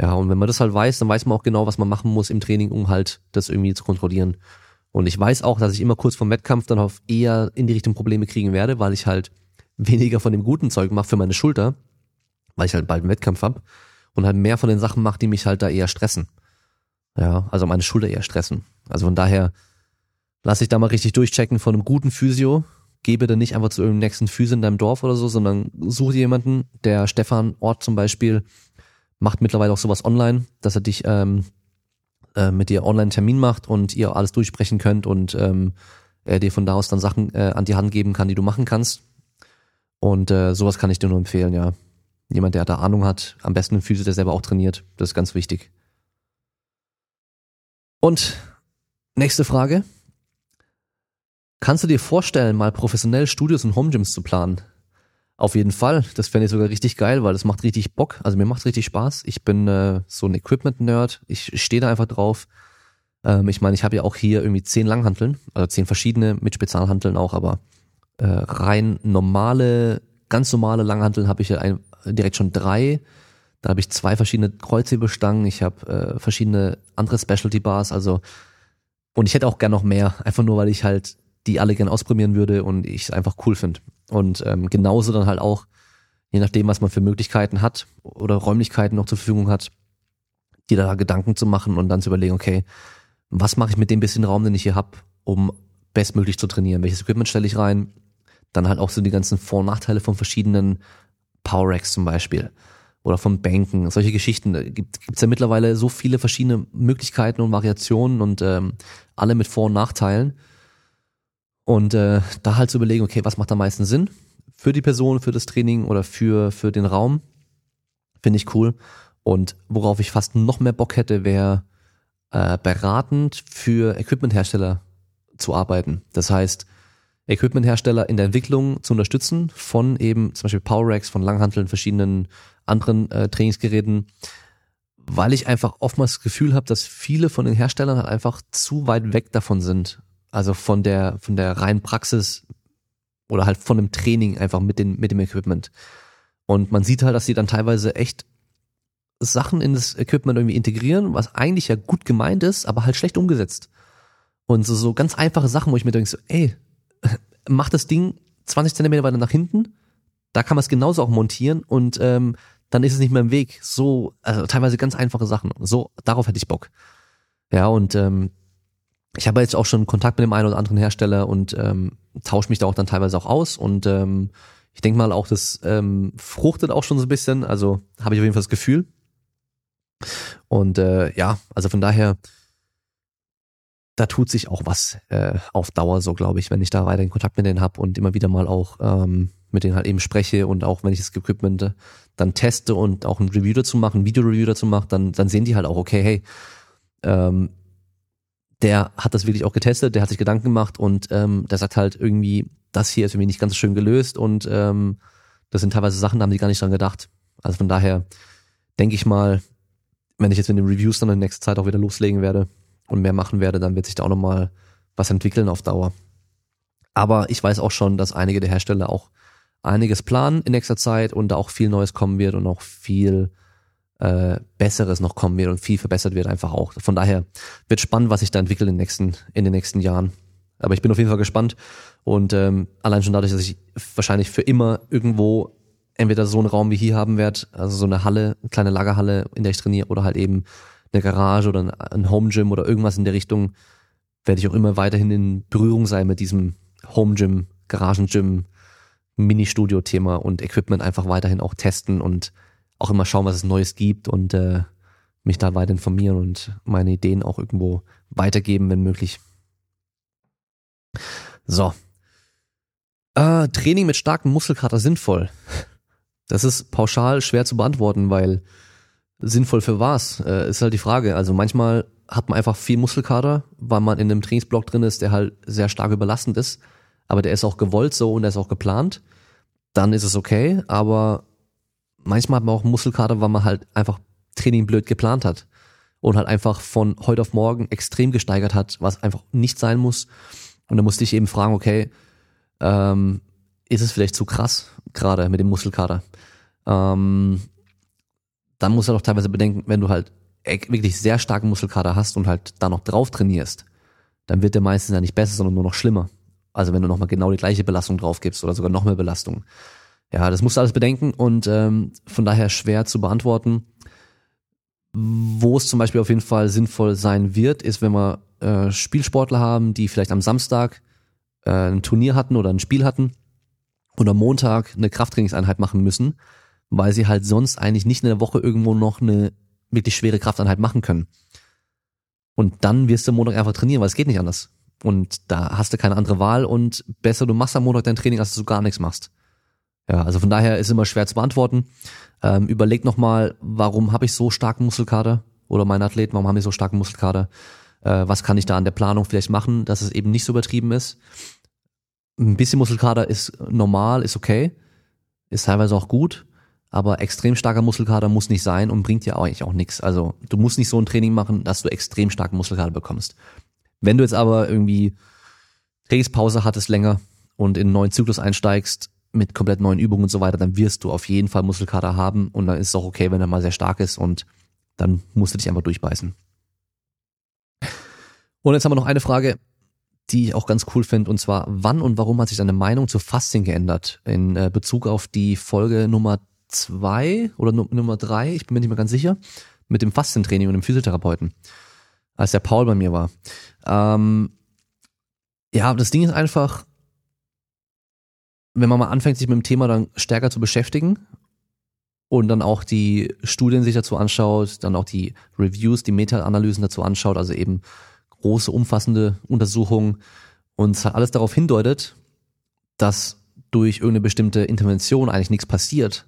Ja, und wenn man das halt weiß, dann weiß man auch genau, was man machen muss im Training, um halt das irgendwie zu kontrollieren. Und ich weiß auch, dass ich immer kurz vor Wettkampf dann auf eher in die Richtung Probleme kriegen werde, weil ich halt weniger von dem guten Zeug mache für meine Schulter, weil ich halt bald einen Wettkampf hab und halt mehr von den Sachen mache, die mich halt da eher stressen. Ja, also meine Schulter eher stressen. Also von daher lass dich da mal richtig durchchecken von einem guten Physio. Gebe dann nicht einfach zu irgendeinem nächsten Physio in deinem Dorf oder so, sondern such dir jemanden. Der Stefan Ort zum Beispiel macht mittlerweile auch sowas online, dass er dich ähm, äh, mit dir online Termin macht und ihr alles durchsprechen könnt und ähm, er dir von da aus dann Sachen äh, an die Hand geben kann, die du machen kannst. Und äh, sowas kann ich dir nur empfehlen, ja. Jemand, der da Ahnung hat, am besten ein Physio, der selber auch trainiert. Das ist ganz wichtig. Und nächste Frage. Kannst du dir vorstellen, mal professionell Studios und Homegyms zu planen? Auf jeden Fall. Das fände ich sogar richtig geil, weil das macht richtig Bock. Also mir macht richtig Spaß. Ich bin äh, so ein Equipment-Nerd. Ich stehe da einfach drauf. Ähm, ich meine, ich habe ja auch hier irgendwie zehn Langhanteln, also zehn verschiedene mit Spezialhanteln auch, aber äh, rein normale, ganz normale Langhanteln habe ich ja ein, direkt schon drei. Da habe ich zwei verschiedene Kreuzhebestangen. Ich habe äh, verschiedene andere Specialty Bars. Also und ich hätte auch gern noch mehr, einfach nur, weil ich halt die alle gern ausprobieren würde und ich es einfach cool finde. Und ähm, genauso dann halt auch, je nachdem, was man für Möglichkeiten hat oder Räumlichkeiten noch zur Verfügung hat, die da Gedanken zu machen und dann zu überlegen, okay, was mache ich mit dem bisschen Raum, den ich hier habe, um bestmöglich zu trainieren? Welches Equipment stelle ich rein? Dann halt auch so die ganzen Vor- und Nachteile von verschiedenen Power Racks zum Beispiel oder von Bänken, solche Geschichten. Da gibt es ja mittlerweile so viele verschiedene Möglichkeiten und Variationen und ähm, alle mit Vor- und Nachteilen. Und äh, da halt zu überlegen, okay, was macht am meisten Sinn für die Person, für das Training oder für, für den Raum, finde ich cool. Und worauf ich fast noch mehr Bock hätte, wäre äh, beratend für Equipmenthersteller zu arbeiten. Das heißt, Equipmenthersteller in der Entwicklung zu unterstützen von eben zum Beispiel Power Racks, von Langhanteln, verschiedenen anderen äh, Trainingsgeräten, weil ich einfach oftmals das Gefühl habe, dass viele von den Herstellern halt einfach zu weit weg davon sind, also von der, von der reinen Praxis oder halt von dem Training einfach mit, den, mit dem Equipment. Und man sieht halt, dass sie dann teilweise echt Sachen in das Equipment irgendwie integrieren, was eigentlich ja gut gemeint ist, aber halt schlecht umgesetzt. Und so, so ganz einfache Sachen, wo ich mir denke, so, ey, mach das Ding 20 Zentimeter weiter nach hinten, da kann man es genauso auch montieren und ähm, dann ist es nicht mehr im Weg. So, also teilweise ganz einfache Sachen. So, darauf hätte ich Bock. Ja, und ähm, ich habe jetzt auch schon Kontakt mit dem einen oder anderen Hersteller und ähm, tausche mich da auch dann teilweise auch aus und ähm, ich denke mal auch, das ähm, fruchtet auch schon so ein bisschen, also habe ich auf jeden Fall das Gefühl. Und äh, ja, also von daher, da tut sich auch was äh, auf Dauer so, glaube ich, wenn ich da weiter in Kontakt mit denen habe und immer wieder mal auch ähm, mit denen halt eben spreche und auch wenn ich das Equipment äh, dann teste und auch ein Review dazu mache, ein Video-Review dazu mache, dann, dann sehen die halt auch, okay, hey, ähm, der hat das wirklich auch getestet, der hat sich Gedanken gemacht und ähm, der sagt halt irgendwie, das hier ist irgendwie nicht ganz schön gelöst und ähm, das sind teilweise Sachen, da haben die gar nicht dran gedacht. Also von daher denke ich mal, wenn ich jetzt mit den Reviews dann in der nächsten Zeit auch wieder loslegen werde und mehr machen werde, dann wird sich da auch nochmal was entwickeln auf Dauer. Aber ich weiß auch schon, dass einige der Hersteller auch einiges planen in nächster Zeit und da auch viel Neues kommen wird und auch viel äh, Besseres noch kommen wird und viel verbessert wird einfach auch. Von daher wird spannend, was sich da entwickelt in den nächsten, in den nächsten Jahren. Aber ich bin auf jeden Fall gespannt und ähm, allein schon dadurch, dass ich wahrscheinlich für immer irgendwo entweder so einen Raum wie hier haben werde, also so eine Halle, eine kleine Lagerhalle, in der ich trainiere, oder halt eben eine Garage oder ein Home Gym oder irgendwas in der Richtung, werde ich auch immer weiterhin in Berührung sein mit diesem Home Gym, Garagen Gym, Mini-Studio-Thema und Equipment einfach weiterhin auch testen und auch immer schauen, was es Neues gibt und äh, mich da weiter informieren und meine Ideen auch irgendwo weitergeben, wenn möglich. So. Äh, Training mit starkem Muskelkater sinnvoll. Das ist pauschal schwer zu beantworten, weil sinnvoll für was, äh, ist halt die Frage. Also manchmal hat man einfach viel Muskelkater, weil man in einem Trainingsblock drin ist, der halt sehr stark überlastend ist, aber der ist auch gewollt so und der ist auch geplant. Dann ist es okay, aber manchmal hat man auch Muskelkater, weil man halt einfach Training blöd geplant hat und halt einfach von heute auf morgen extrem gesteigert hat, was einfach nicht sein muss. Und da musste ich eben fragen, okay, ähm, ist es vielleicht zu krass, gerade mit dem Muskelkater? Ähm, dann musst du halt auch teilweise bedenken, wenn du halt wirklich sehr starken Muskelkater hast und halt da noch drauf trainierst, dann wird der meistens ja nicht besser, sondern nur noch schlimmer. Also wenn du nochmal genau die gleiche Belastung drauf gibst oder sogar noch mehr Belastung. Ja, das musst du alles bedenken und ähm, von daher schwer zu beantworten. Wo es zum Beispiel auf jeden Fall sinnvoll sein wird, ist, wenn wir äh, Spielsportler haben, die vielleicht am Samstag äh, ein Turnier hatten oder ein Spiel hatten und am Montag eine Krafttrainingseinheit machen müssen, weil sie halt sonst eigentlich nicht in der Woche irgendwo noch eine wirklich schwere Krafteinheit machen können. Und dann wirst du am Montag einfach trainieren, weil es geht nicht anders. Und da hast du keine andere Wahl und besser du machst am Montag dein Training, als du gar nichts machst. Ja, also von daher ist immer schwer zu beantworten. Ähm, überleg nochmal, warum habe ich so starken Muskelkater? Oder meine Athleten, warum haben die so starken Muskelkater? Äh, was kann ich da an der Planung vielleicht machen, dass es eben nicht so übertrieben ist? Ein bisschen Muskelkater ist normal, ist okay, ist teilweise auch gut, aber extrem starker Muskelkater muss nicht sein und bringt dir eigentlich auch nichts. Also du musst nicht so ein Training machen, dass du extrem starken Muskelkater bekommst. Wenn du jetzt aber irgendwie Trainingspause hattest länger und in einen neuen Zyklus einsteigst, mit komplett neuen Übungen und so weiter, dann wirst du auf jeden Fall Muskelkater haben und dann ist es auch okay, wenn er mal sehr stark ist und dann musst du dich einfach durchbeißen. Und jetzt haben wir noch eine Frage, die ich auch ganz cool finde, und zwar, wann und warum hat sich deine Meinung zu Fasting geändert? In äh, Bezug auf die Folge Nummer zwei oder Nummer drei, ich bin mir nicht mehr ganz sicher, mit dem Fastentraining und dem Physiotherapeuten, als der Paul bei mir war. Ähm, ja, das Ding ist einfach, wenn man mal anfängt, sich mit dem Thema dann stärker zu beschäftigen und dann auch die Studien sich dazu anschaut, dann auch die Reviews, die Meta-Analysen dazu anschaut, also eben große, umfassende Untersuchungen und alles darauf hindeutet, dass durch irgendeine bestimmte Intervention eigentlich nichts passiert,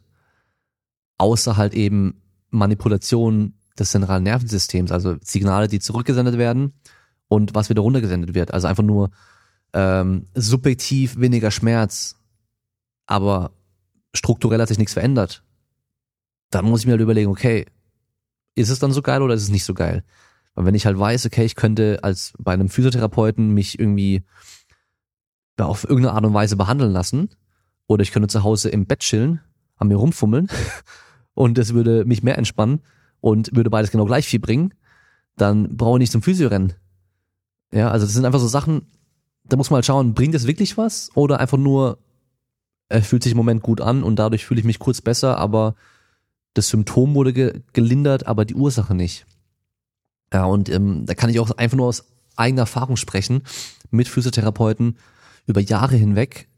außer halt eben Manipulation des zentralen Nervensystems, also Signale, die zurückgesendet werden und was wieder runtergesendet wird. Also einfach nur ähm, subjektiv weniger Schmerz, aber strukturell hat sich nichts verändert, dann muss ich mir halt überlegen, okay, ist es dann so geil oder ist es nicht so geil? Weil wenn ich halt weiß, okay, ich könnte als bei einem Physiotherapeuten mich irgendwie auf irgendeine Art und Weise behandeln lassen oder ich könnte zu Hause im Bett chillen, an mir rumfummeln und es würde mich mehr entspannen und würde beides genau gleich viel bringen, dann brauche ich nicht zum Physio rennen. Ja, also das sind einfach so Sachen, da muss man halt schauen, bringt es wirklich was oder einfach nur er fühlt sich im Moment gut an und dadurch fühle ich mich kurz besser, aber Das Symptom wurde ge gelindert, aber die Ursache nicht. Ja, und ähm, da kann ich auch einfach nur aus eigener Erfahrung sprechen mit Physiotherapeuten über Jahre hinweg.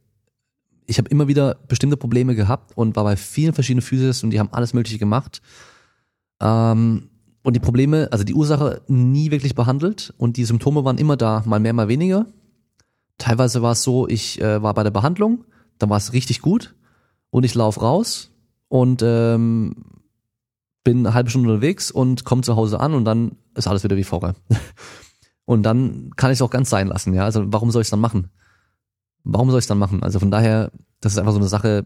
Ich habe immer wieder bestimmte Probleme gehabt und war bei vielen verschiedenen Physios und die haben alles Mögliche gemacht. Ähm, und die Probleme, also die Ursache nie wirklich behandelt und die Symptome waren immer da, mal mehr, mal weniger. Teilweise war es so, ich äh, war bei der Behandlung, dann war es richtig gut und ich laufe raus und ähm, bin eine halbe Stunde unterwegs und komme zu Hause an und dann ist alles wieder wie vorher. Und dann kann ich es auch ganz sein lassen, ja. Also warum soll ich es dann machen? Warum soll ich es dann machen? Also von daher, das ist einfach so eine Sache,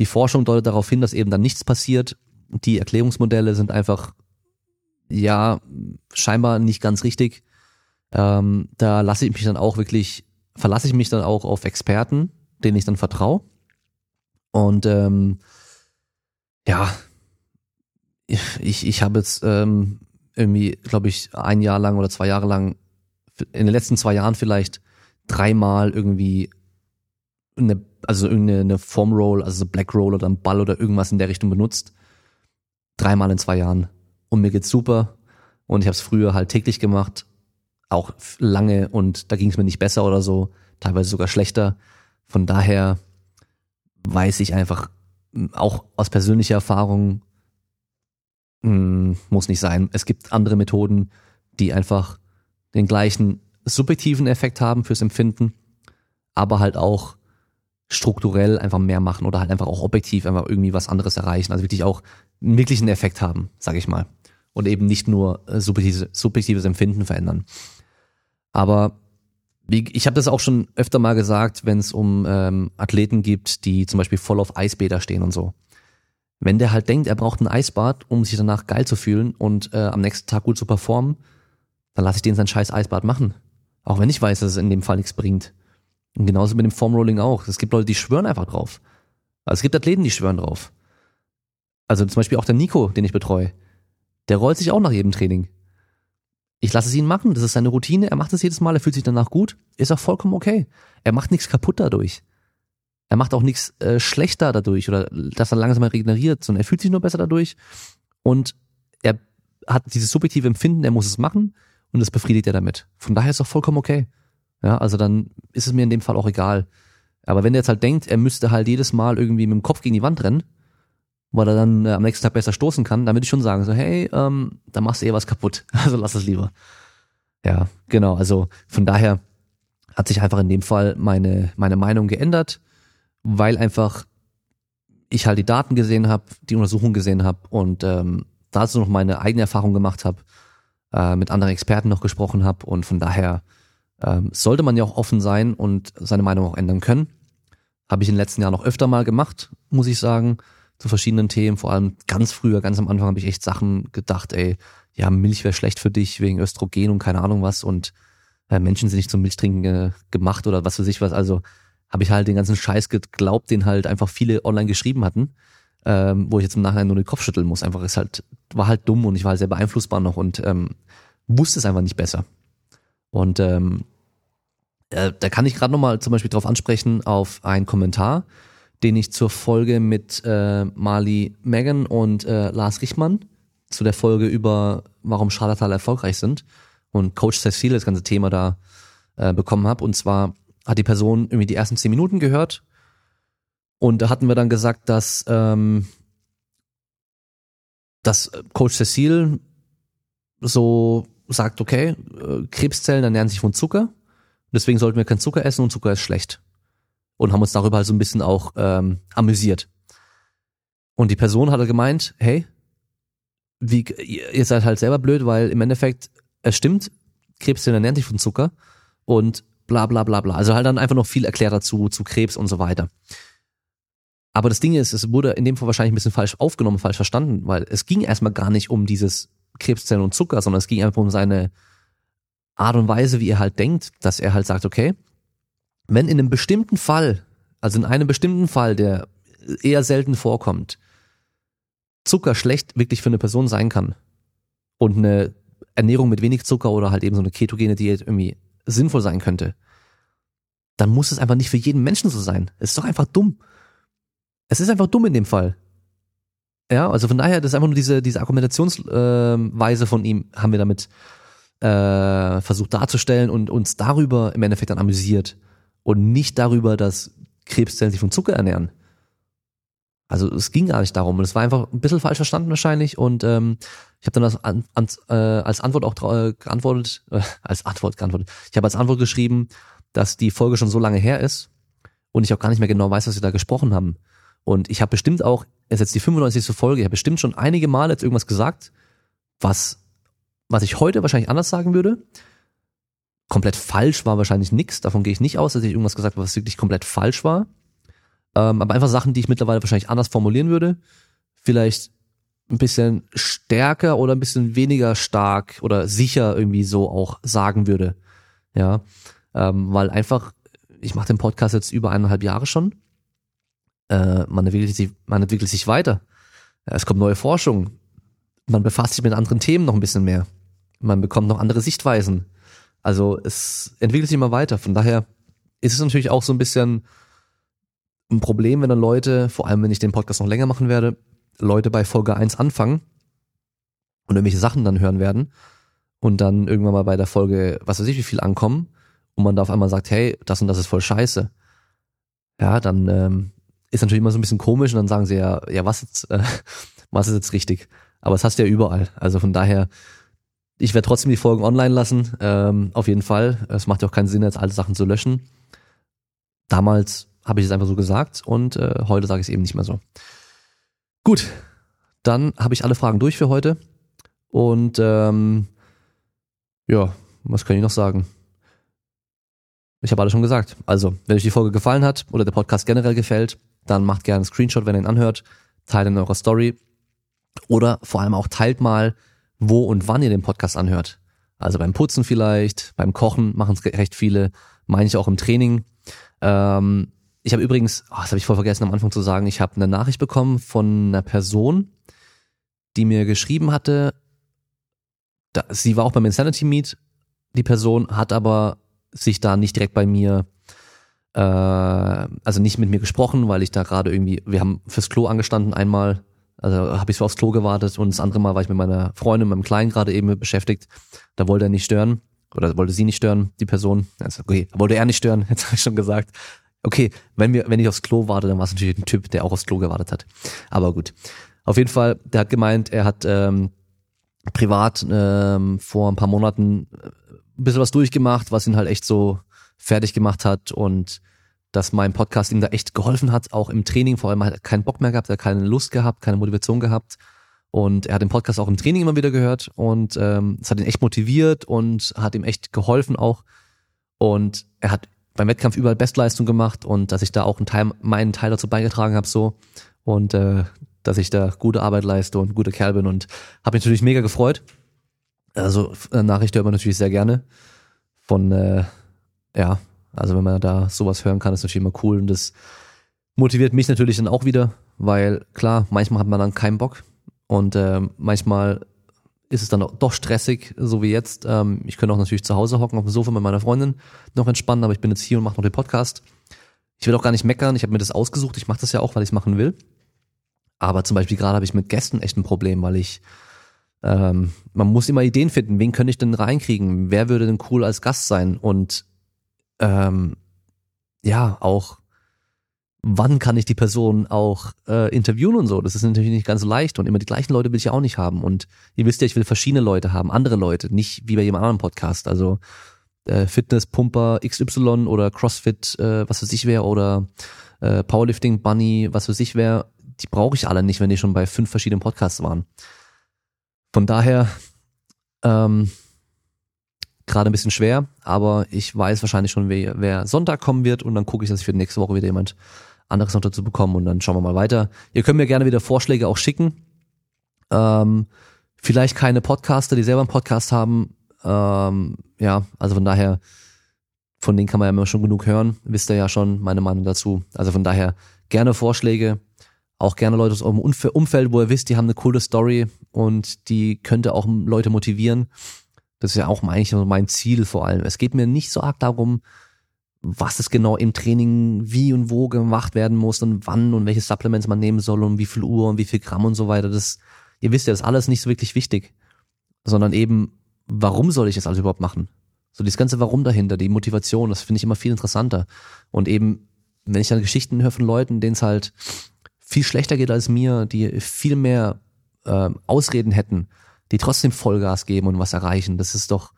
die Forschung deutet darauf hin, dass eben dann nichts passiert. Die Erklärungsmodelle sind einfach, ja, scheinbar nicht ganz richtig. Ähm, da lasse ich mich dann auch wirklich, verlasse ich mich dann auch auf Experten, denen ich dann vertraue. Und ähm, ja, ich, ich habe jetzt ähm, irgendwie, glaube ich, ein Jahr lang oder zwei Jahre lang, in den letzten zwei Jahren vielleicht dreimal irgendwie eine, also irgendeine eine Form Roll, also so Black Roll oder ein Ball oder irgendwas in der Richtung benutzt. Dreimal in zwei Jahren. Und mir geht's super. Und ich habe es früher halt täglich gemacht, auch lange und da ging es mir nicht besser oder so, teilweise sogar schlechter. Von daher weiß ich einfach auch aus persönlicher Erfahrung, hm, muss nicht sein. Es gibt andere Methoden, die einfach den gleichen subjektiven Effekt haben fürs Empfinden, aber halt auch strukturell einfach mehr machen oder halt einfach auch objektiv einfach irgendwie was anderes erreichen. Also wirklich auch einen wirklichen Effekt haben, sag ich mal. Und eben nicht nur äh, subjektives, subjektives Empfinden verändern. Aber wie, ich habe das auch schon öfter mal gesagt, wenn es um ähm, Athleten gibt, die zum Beispiel voll auf Eisbäder stehen und so. Wenn der halt denkt, er braucht ein Eisbad, um sich danach geil zu fühlen und äh, am nächsten Tag gut zu performen, dann lasse ich den sein scheiß Eisbad machen. Auch wenn ich weiß, dass es in dem Fall nichts bringt. Und genauso mit dem Formrolling auch. Es gibt Leute, die schwören einfach drauf. Also es gibt Athleten, die schwören drauf. Also zum Beispiel auch der Nico, den ich betreue. Der rollt sich auch nach jedem Training. Ich lasse es ihn machen, das ist seine Routine, er macht es jedes Mal, er fühlt sich danach gut, ist auch vollkommen okay. Er macht nichts kaputt dadurch. Er macht auch nichts äh, schlechter dadurch oder dass er langsam regeneriert, sondern er fühlt sich nur besser dadurch und er hat dieses subjektive Empfinden, er muss es machen und das befriedigt er damit. Von daher ist auch vollkommen okay. Ja, also dann ist es mir in dem Fall auch egal. Aber wenn er jetzt halt denkt, er müsste halt jedes Mal irgendwie mit dem Kopf gegen die Wand rennen, weil er dann äh, am nächsten Tag besser stoßen kann, dann würde ich schon sagen, so, hey, ähm, da machst du eh was kaputt. Also lass es lieber. Ja, genau. Also von daher hat sich einfach in dem Fall meine, meine Meinung geändert weil einfach ich halt die Daten gesehen habe, die Untersuchung gesehen habe und ähm, dazu noch meine eigene Erfahrung gemacht habe, äh, mit anderen Experten noch gesprochen habe und von daher ähm, sollte man ja auch offen sein und seine Meinung auch ändern können. Habe ich in den letzten Jahren noch öfter mal gemacht, muss ich sagen, zu verschiedenen Themen. Vor allem ganz früher, ganz am Anfang habe ich echt Sachen gedacht, ey, ja, Milch wäre schlecht für dich wegen Östrogen und keine Ahnung was und äh, Menschen sind nicht zum Milchtrinken äh, gemacht oder was für sich was. Also habe ich halt den ganzen Scheiß geglaubt, den halt einfach viele online geschrieben hatten, ähm, wo ich jetzt im Nachhinein nur den Kopf schütteln muss. Einfach ist halt, war halt dumm und ich war halt sehr beeinflussbar noch und ähm, wusste es einfach nicht besser. Und ähm, äh, da kann ich gerade nochmal zum Beispiel drauf ansprechen auf einen Kommentar, den ich zur Folge mit äh, Mali Megan und äh, Lars Richmann zu der Folge über warum Scharlataler erfolgreich sind und Coach Cecile das ganze Thema da äh, bekommen habe. Und zwar hat die Person irgendwie die ersten zehn Minuten gehört. Und da hatten wir dann gesagt, dass, ähm, dass Coach Cecil so sagt, okay, äh, Krebszellen ernähren sich von Zucker. Deswegen sollten wir keinen Zucker essen und Zucker ist schlecht. Und haben uns darüber halt so ein bisschen auch ähm, amüsiert. Und die Person hat halt gemeint, hey, wie, ihr seid halt selber blöd, weil im Endeffekt, es stimmt, Krebszellen ernähren sich von Zucker und bla bla bla bla. Also halt dann einfach noch viel erklärt dazu, zu Krebs und so weiter. Aber das Ding ist, es wurde in dem Fall wahrscheinlich ein bisschen falsch aufgenommen, falsch verstanden, weil es ging erstmal gar nicht um dieses Krebszellen und Zucker, sondern es ging einfach um seine Art und Weise, wie er halt denkt, dass er halt sagt, okay, wenn in einem bestimmten Fall, also in einem bestimmten Fall, der eher selten vorkommt, Zucker schlecht wirklich für eine Person sein kann und eine Ernährung mit wenig Zucker oder halt eben so eine ketogene Diät irgendwie sinnvoll sein könnte, dann muss es einfach nicht für jeden Menschen so sein. Es ist doch einfach dumm. Es ist einfach dumm in dem Fall. Ja, also von daher, das ist einfach nur diese, diese Argumentationsweise von ihm, haben wir damit äh, versucht darzustellen und uns darüber im Endeffekt dann amüsiert. Und nicht darüber, dass Krebszellen sich von Zucker ernähren. Also es ging gar nicht darum. Und es war einfach ein bisschen falsch verstanden wahrscheinlich. Und ähm, ich habe dann als, an, als, äh, als Antwort auch äh, geantwortet, äh, als Antwort geantwortet. Ich habe als Antwort geschrieben, dass die Folge schon so lange her ist und ich auch gar nicht mehr genau weiß, was wir da gesprochen haben. Und ich habe bestimmt auch, es ist jetzt die 95. Folge, ich habe bestimmt schon einige Male jetzt irgendwas gesagt, was, was ich heute wahrscheinlich anders sagen würde. Komplett falsch war wahrscheinlich nix, davon gehe ich nicht aus, dass ich irgendwas gesagt habe, was wirklich komplett falsch war. Ähm, aber einfach Sachen, die ich mittlerweile wahrscheinlich anders formulieren würde. Vielleicht ein bisschen stärker oder ein bisschen weniger stark oder sicher irgendwie so auch sagen würde. Ja, ähm, weil einfach, ich mache den Podcast jetzt über eineinhalb Jahre schon. Äh, man, entwickelt sich, man entwickelt sich weiter. Es kommt neue Forschung. Man befasst sich mit anderen Themen noch ein bisschen mehr. Man bekommt noch andere Sichtweisen. Also es entwickelt sich immer weiter. Von daher ist es natürlich auch so ein bisschen ein Problem, wenn dann Leute, vor allem wenn ich den Podcast noch länger machen werde, Leute bei Folge 1 anfangen und irgendwelche Sachen dann hören werden und dann irgendwann mal bei der Folge, was weiß ich, wie viel ankommen und man da auf einmal sagt, hey, das und das ist voll scheiße. Ja, dann ähm, ist natürlich immer so ein bisschen komisch und dann sagen sie ja, ja, was jetzt, äh, was ist jetzt richtig? Aber das hast du ja überall. Also von daher, ich werde trotzdem die Folgen online lassen, ähm, auf jeden Fall. Es macht ja auch keinen Sinn, jetzt alle Sachen zu löschen. Damals habe ich es einfach so gesagt und äh, heute sage ich es eben nicht mehr so. Gut, dann habe ich alle Fragen durch für heute. Und ähm, ja, was kann ich noch sagen? Ich habe alles schon gesagt. Also, wenn euch die Folge gefallen hat oder der Podcast generell gefällt, dann macht gerne einen Screenshot, wenn ihr ihn anhört, teilt in eurer Story oder vor allem auch teilt mal, wo und wann ihr den Podcast anhört. Also beim Putzen vielleicht, beim Kochen machen es recht viele, meine ich auch im Training. Ähm, ich habe übrigens, oh, das habe ich voll vergessen am Anfang zu sagen, ich habe eine Nachricht bekommen von einer Person, die mir geschrieben hatte, da, sie war auch beim Insanity Meet, die Person hat aber sich da nicht direkt bei mir, äh, also nicht mit mir gesprochen, weil ich da gerade irgendwie, wir haben fürs Klo angestanden einmal, also habe ich so aufs Klo gewartet und das andere Mal war ich mit meiner Freundin, meinem Kleinen gerade eben beschäftigt, da wollte er nicht stören oder wollte sie nicht stören, die Person, also okay, wollte er nicht stören, jetzt habe ich schon gesagt, Okay, wenn wir, wenn ich aufs Klo warte, dann war es natürlich ein Typ, der auch aufs Klo gewartet hat. Aber gut. Auf jeden Fall, der hat gemeint, er hat ähm, privat ähm, vor ein paar Monaten ein bisschen was durchgemacht, was ihn halt echt so fertig gemacht hat und dass mein Podcast ihm da echt geholfen hat, auch im Training, vor allem hat er keinen Bock mehr gehabt, er hat keine Lust gehabt, keine Motivation gehabt. Und er hat den Podcast auch im Training immer wieder gehört und ähm, es hat ihn echt motiviert und hat ihm echt geholfen auch. Und er hat beim Wettkampf überall Bestleistung gemacht und dass ich da auch einen Teil, meinen Teil dazu beigetragen habe so. Und äh, dass ich da gute Arbeit leiste und ein guter Kerl bin und habe mich natürlich mega gefreut. Also äh, Nachricht hört man natürlich sehr gerne von äh, ja, also wenn man da sowas hören kann, ist natürlich immer cool und das motiviert mich natürlich dann auch wieder, weil klar, manchmal hat man dann keinen Bock und äh, manchmal ist es dann doch stressig, so wie jetzt. Ähm, ich könnte auch natürlich zu Hause hocken auf dem Sofa mit meiner Freundin, noch entspannen, aber ich bin jetzt hier und mache noch den Podcast. Ich will auch gar nicht meckern, ich habe mir das ausgesucht, ich mache das ja auch, weil ich es machen will. Aber zum Beispiel gerade habe ich mit Gästen echt ein Problem, weil ich, ähm, man muss immer Ideen finden, wen könnte ich denn reinkriegen, wer würde denn cool als Gast sein und ähm, ja, auch wann kann ich die Person auch äh, interviewen und so. Das ist natürlich nicht ganz leicht und immer die gleichen Leute will ich ja auch nicht haben. Und ihr wisst ja, ich will verschiedene Leute haben, andere Leute, nicht wie bei jedem anderen Podcast. Also äh, Fitnesspumper XY oder CrossFit, äh, was für sich wäre, oder äh, Powerlifting Bunny, was für sich wäre, die brauche ich alle nicht, wenn die schon bei fünf verschiedenen Podcasts waren. Von daher ähm, gerade ein bisschen schwer, aber ich weiß wahrscheinlich schon, wer, wer Sonntag kommen wird und dann gucke ich, dass ich für nächste Woche wieder jemand anderes noch dazu bekommen und dann schauen wir mal weiter. Ihr könnt mir gerne wieder Vorschläge auch schicken. Ähm, vielleicht keine Podcaster, die selber einen Podcast haben. Ähm, ja, also von daher, von denen kann man ja immer schon genug hören. Wisst ihr ja schon meine Meinung dazu. Also von daher gerne Vorschläge. Auch gerne Leute aus eurem Umfeld, wo ihr wisst, die haben eine coole Story und die könnte auch Leute motivieren. Das ist ja auch eigentlich mein Ziel vor allem. Es geht mir nicht so arg darum, was es genau im Training wie und wo gemacht werden muss und wann und welche Supplements man nehmen soll und wie viel Uhr und wie viel Gramm und so weiter. Das, ihr wisst ja, das ist alles nicht so wirklich wichtig, sondern eben, warum soll ich das alles überhaupt machen? So dieses ganze Warum dahinter, die Motivation, das finde ich immer viel interessanter. Und eben, wenn ich dann Geschichten höre von Leuten, denen es halt viel schlechter geht als mir, die viel mehr äh, Ausreden hätten, die trotzdem Vollgas geben und was erreichen, das ist doch,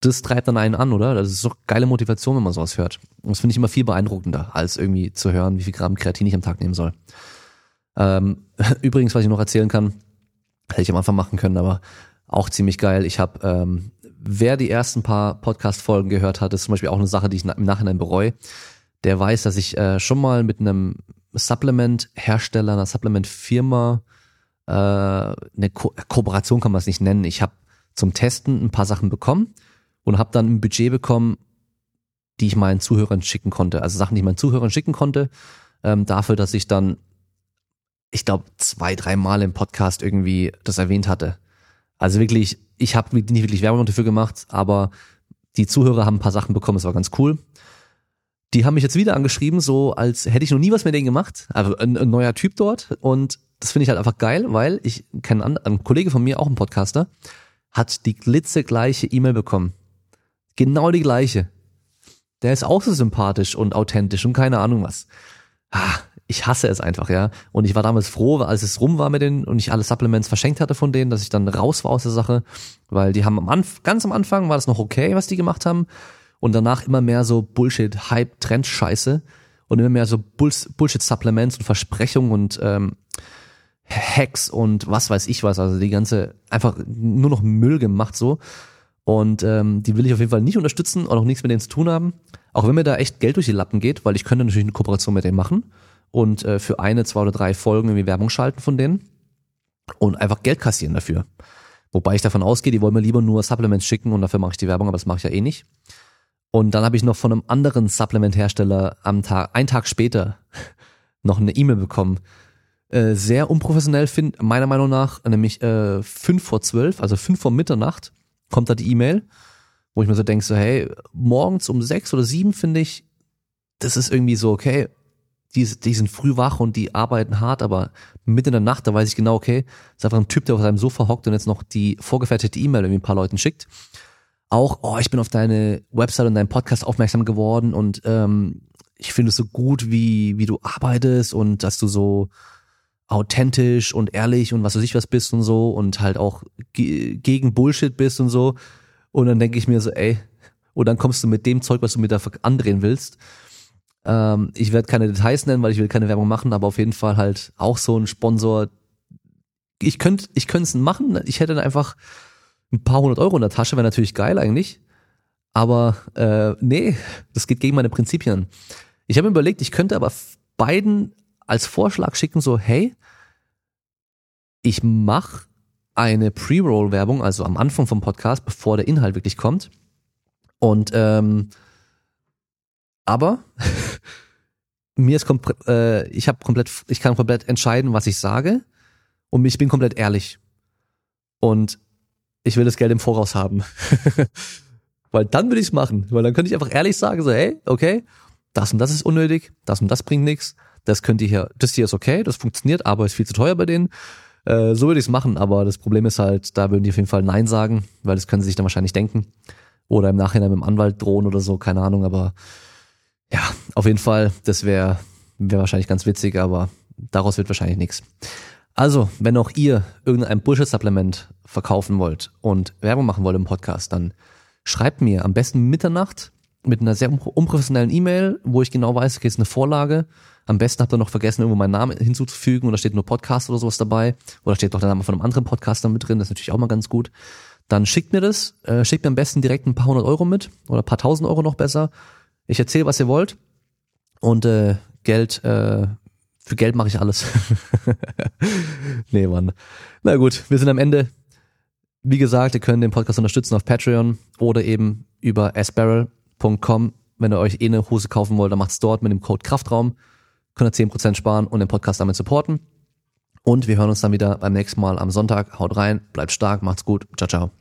das treibt dann einen an, oder? Das ist doch geile Motivation, wenn man sowas hört. Und das finde ich immer viel beeindruckender, als irgendwie zu hören, wie viel Gramm Kreatin ich am Tag nehmen soll. Ähm, übrigens, was ich noch erzählen kann, hätte ich am Anfang machen können, aber auch ziemlich geil. Ich habe, ähm, wer die ersten paar Podcast-Folgen gehört hat, ist zum Beispiel auch eine Sache, die ich im Nachhinein bereue. Der weiß, dass ich äh, schon mal mit einem Supplement-Hersteller, einer Supplement-Firma, äh, eine Ko Kooperation kann man es nicht nennen. Ich habe zum Testen ein paar Sachen bekommen und habe dann ein Budget bekommen, die ich meinen Zuhörern schicken konnte. Also Sachen, die ich meinen Zuhörern schicken konnte, ähm, dafür, dass ich dann, ich glaube, zwei, drei Mal im Podcast irgendwie das erwähnt hatte. Also wirklich, ich habe nicht wirklich Werbung dafür gemacht, aber die Zuhörer haben ein paar Sachen bekommen, es war ganz cool. Die haben mich jetzt wieder angeschrieben, so als hätte ich noch nie was mit denen gemacht. Also ein, ein neuer Typ dort. Und das finde ich halt einfach geil, weil ich kenne ein, ein Kollege von mir, auch ein Podcaster, hat die glitzegleiche E-Mail bekommen. Genau die gleiche. Der ist auch so sympathisch und authentisch und keine Ahnung was. Ah, ich hasse es einfach, ja. Und ich war damals froh, als es rum war mit denen und ich alle Supplements verschenkt hatte von denen, dass ich dann raus war aus der Sache, weil die haben am Anf ganz am Anfang war das noch okay, was die gemacht haben und danach immer mehr so Bullshit, Hype, Trend Scheiße und immer mehr so Bullshit Supplements und Versprechungen und ähm, Hacks und was weiß ich was, also die ganze einfach nur noch Müll gemacht so und ähm, die will ich auf jeden Fall nicht unterstützen und auch nichts mit denen zu tun haben. Auch wenn mir da echt Geld durch die Lappen geht, weil ich könnte natürlich eine Kooperation mit denen machen und äh, für eine, zwei oder drei Folgen irgendwie Werbung schalten von denen und einfach Geld kassieren dafür. Wobei ich davon ausgehe, die wollen mir lieber nur Supplements schicken und dafür mache ich die Werbung, aber das mache ich ja eh nicht. Und dann habe ich noch von einem anderen Supplement-Hersteller am Tag, einen Tag später, noch eine E-Mail bekommen. Äh, sehr unprofessionell, find, meiner Meinung nach, nämlich äh, fünf vor zwölf, also fünf vor Mitternacht kommt da die E-Mail, wo ich mir so denke, so, hey, morgens um sechs oder sieben finde ich, das ist irgendwie so, okay, die, die sind früh wach und die arbeiten hart, aber mitten in der Nacht, da weiß ich genau, okay, ist einfach ein Typ, der auf seinem Sofa hockt und jetzt noch die vorgefertigte E-Mail irgendwie ein paar Leuten schickt. Auch, oh, ich bin auf deine Website und deinen Podcast aufmerksam geworden und ähm, ich finde es so gut, wie, wie du arbeitest und dass du so authentisch und ehrlich und was weiß ich was bist und so und halt auch gegen Bullshit bist und so. Und dann denke ich mir so, ey, und dann kommst du mit dem Zeug, was du mir da andrehen willst. Ähm, ich werde keine Details nennen, weil ich will keine Werbung machen, aber auf jeden Fall halt auch so ein Sponsor. Ich könnte ich könnte es machen. Ich hätte dann einfach ein paar hundert Euro in der Tasche, wäre natürlich geil eigentlich. Aber äh, nee, das geht gegen meine Prinzipien. Ich habe mir überlegt, ich könnte aber beiden als Vorschlag schicken, so, hey, ich mache eine Pre-Roll-Werbung, also am Anfang vom Podcast, bevor der Inhalt wirklich kommt. Und ähm, aber mir ist komplett, äh, ich habe komplett, ich kann komplett entscheiden, was ich sage und ich bin komplett ehrlich. Und ich will das Geld im Voraus haben. weil dann würde ich es machen. Weil dann könnte ich einfach ehrlich sagen, so, hey, okay, das und das ist unnötig, das und das bringt nichts das könnt ihr hier, das hier ist okay, das funktioniert, aber ist viel zu teuer bei denen. Äh, so würde ich es machen, aber das Problem ist halt, da würden die auf jeden Fall Nein sagen, weil das können sie sich dann wahrscheinlich denken. Oder im Nachhinein mit dem Anwalt drohen oder so, keine Ahnung, aber ja, auf jeden Fall, das wäre wär wahrscheinlich ganz witzig, aber daraus wird wahrscheinlich nichts. Also, wenn auch ihr irgendein Bullshit-Supplement verkaufen wollt und Werbung machen wollt im Podcast, dann schreibt mir am besten Mitternacht mit einer sehr unprofessionellen E-Mail, wo ich genau weiß, okay, ist eine Vorlage. Am besten habt ihr noch vergessen, irgendwo meinen Namen hinzuzufügen und da steht nur Podcast oder sowas dabei. Oder steht doch der Name von einem anderen Podcaster mit drin, das ist natürlich auch mal ganz gut. Dann schickt mir das, äh, schickt mir am besten direkt ein paar hundert Euro mit oder ein paar tausend Euro noch besser. Ich erzähle, was ihr wollt. Und äh, Geld, äh, für Geld mache ich alles. nee, Mann. Na gut, wir sind am Ende. Wie gesagt, ihr könnt den Podcast unterstützen auf Patreon oder eben über Asbarrel kraftraum.com. Wenn ihr euch eh eine Hose kaufen wollt, dann macht's dort mit dem Code Kraftraum. Könnt ihr 10% sparen und den Podcast damit supporten. Und wir hören uns dann wieder beim nächsten Mal am Sonntag. Haut rein, bleibt stark, macht's gut. Ciao, ciao.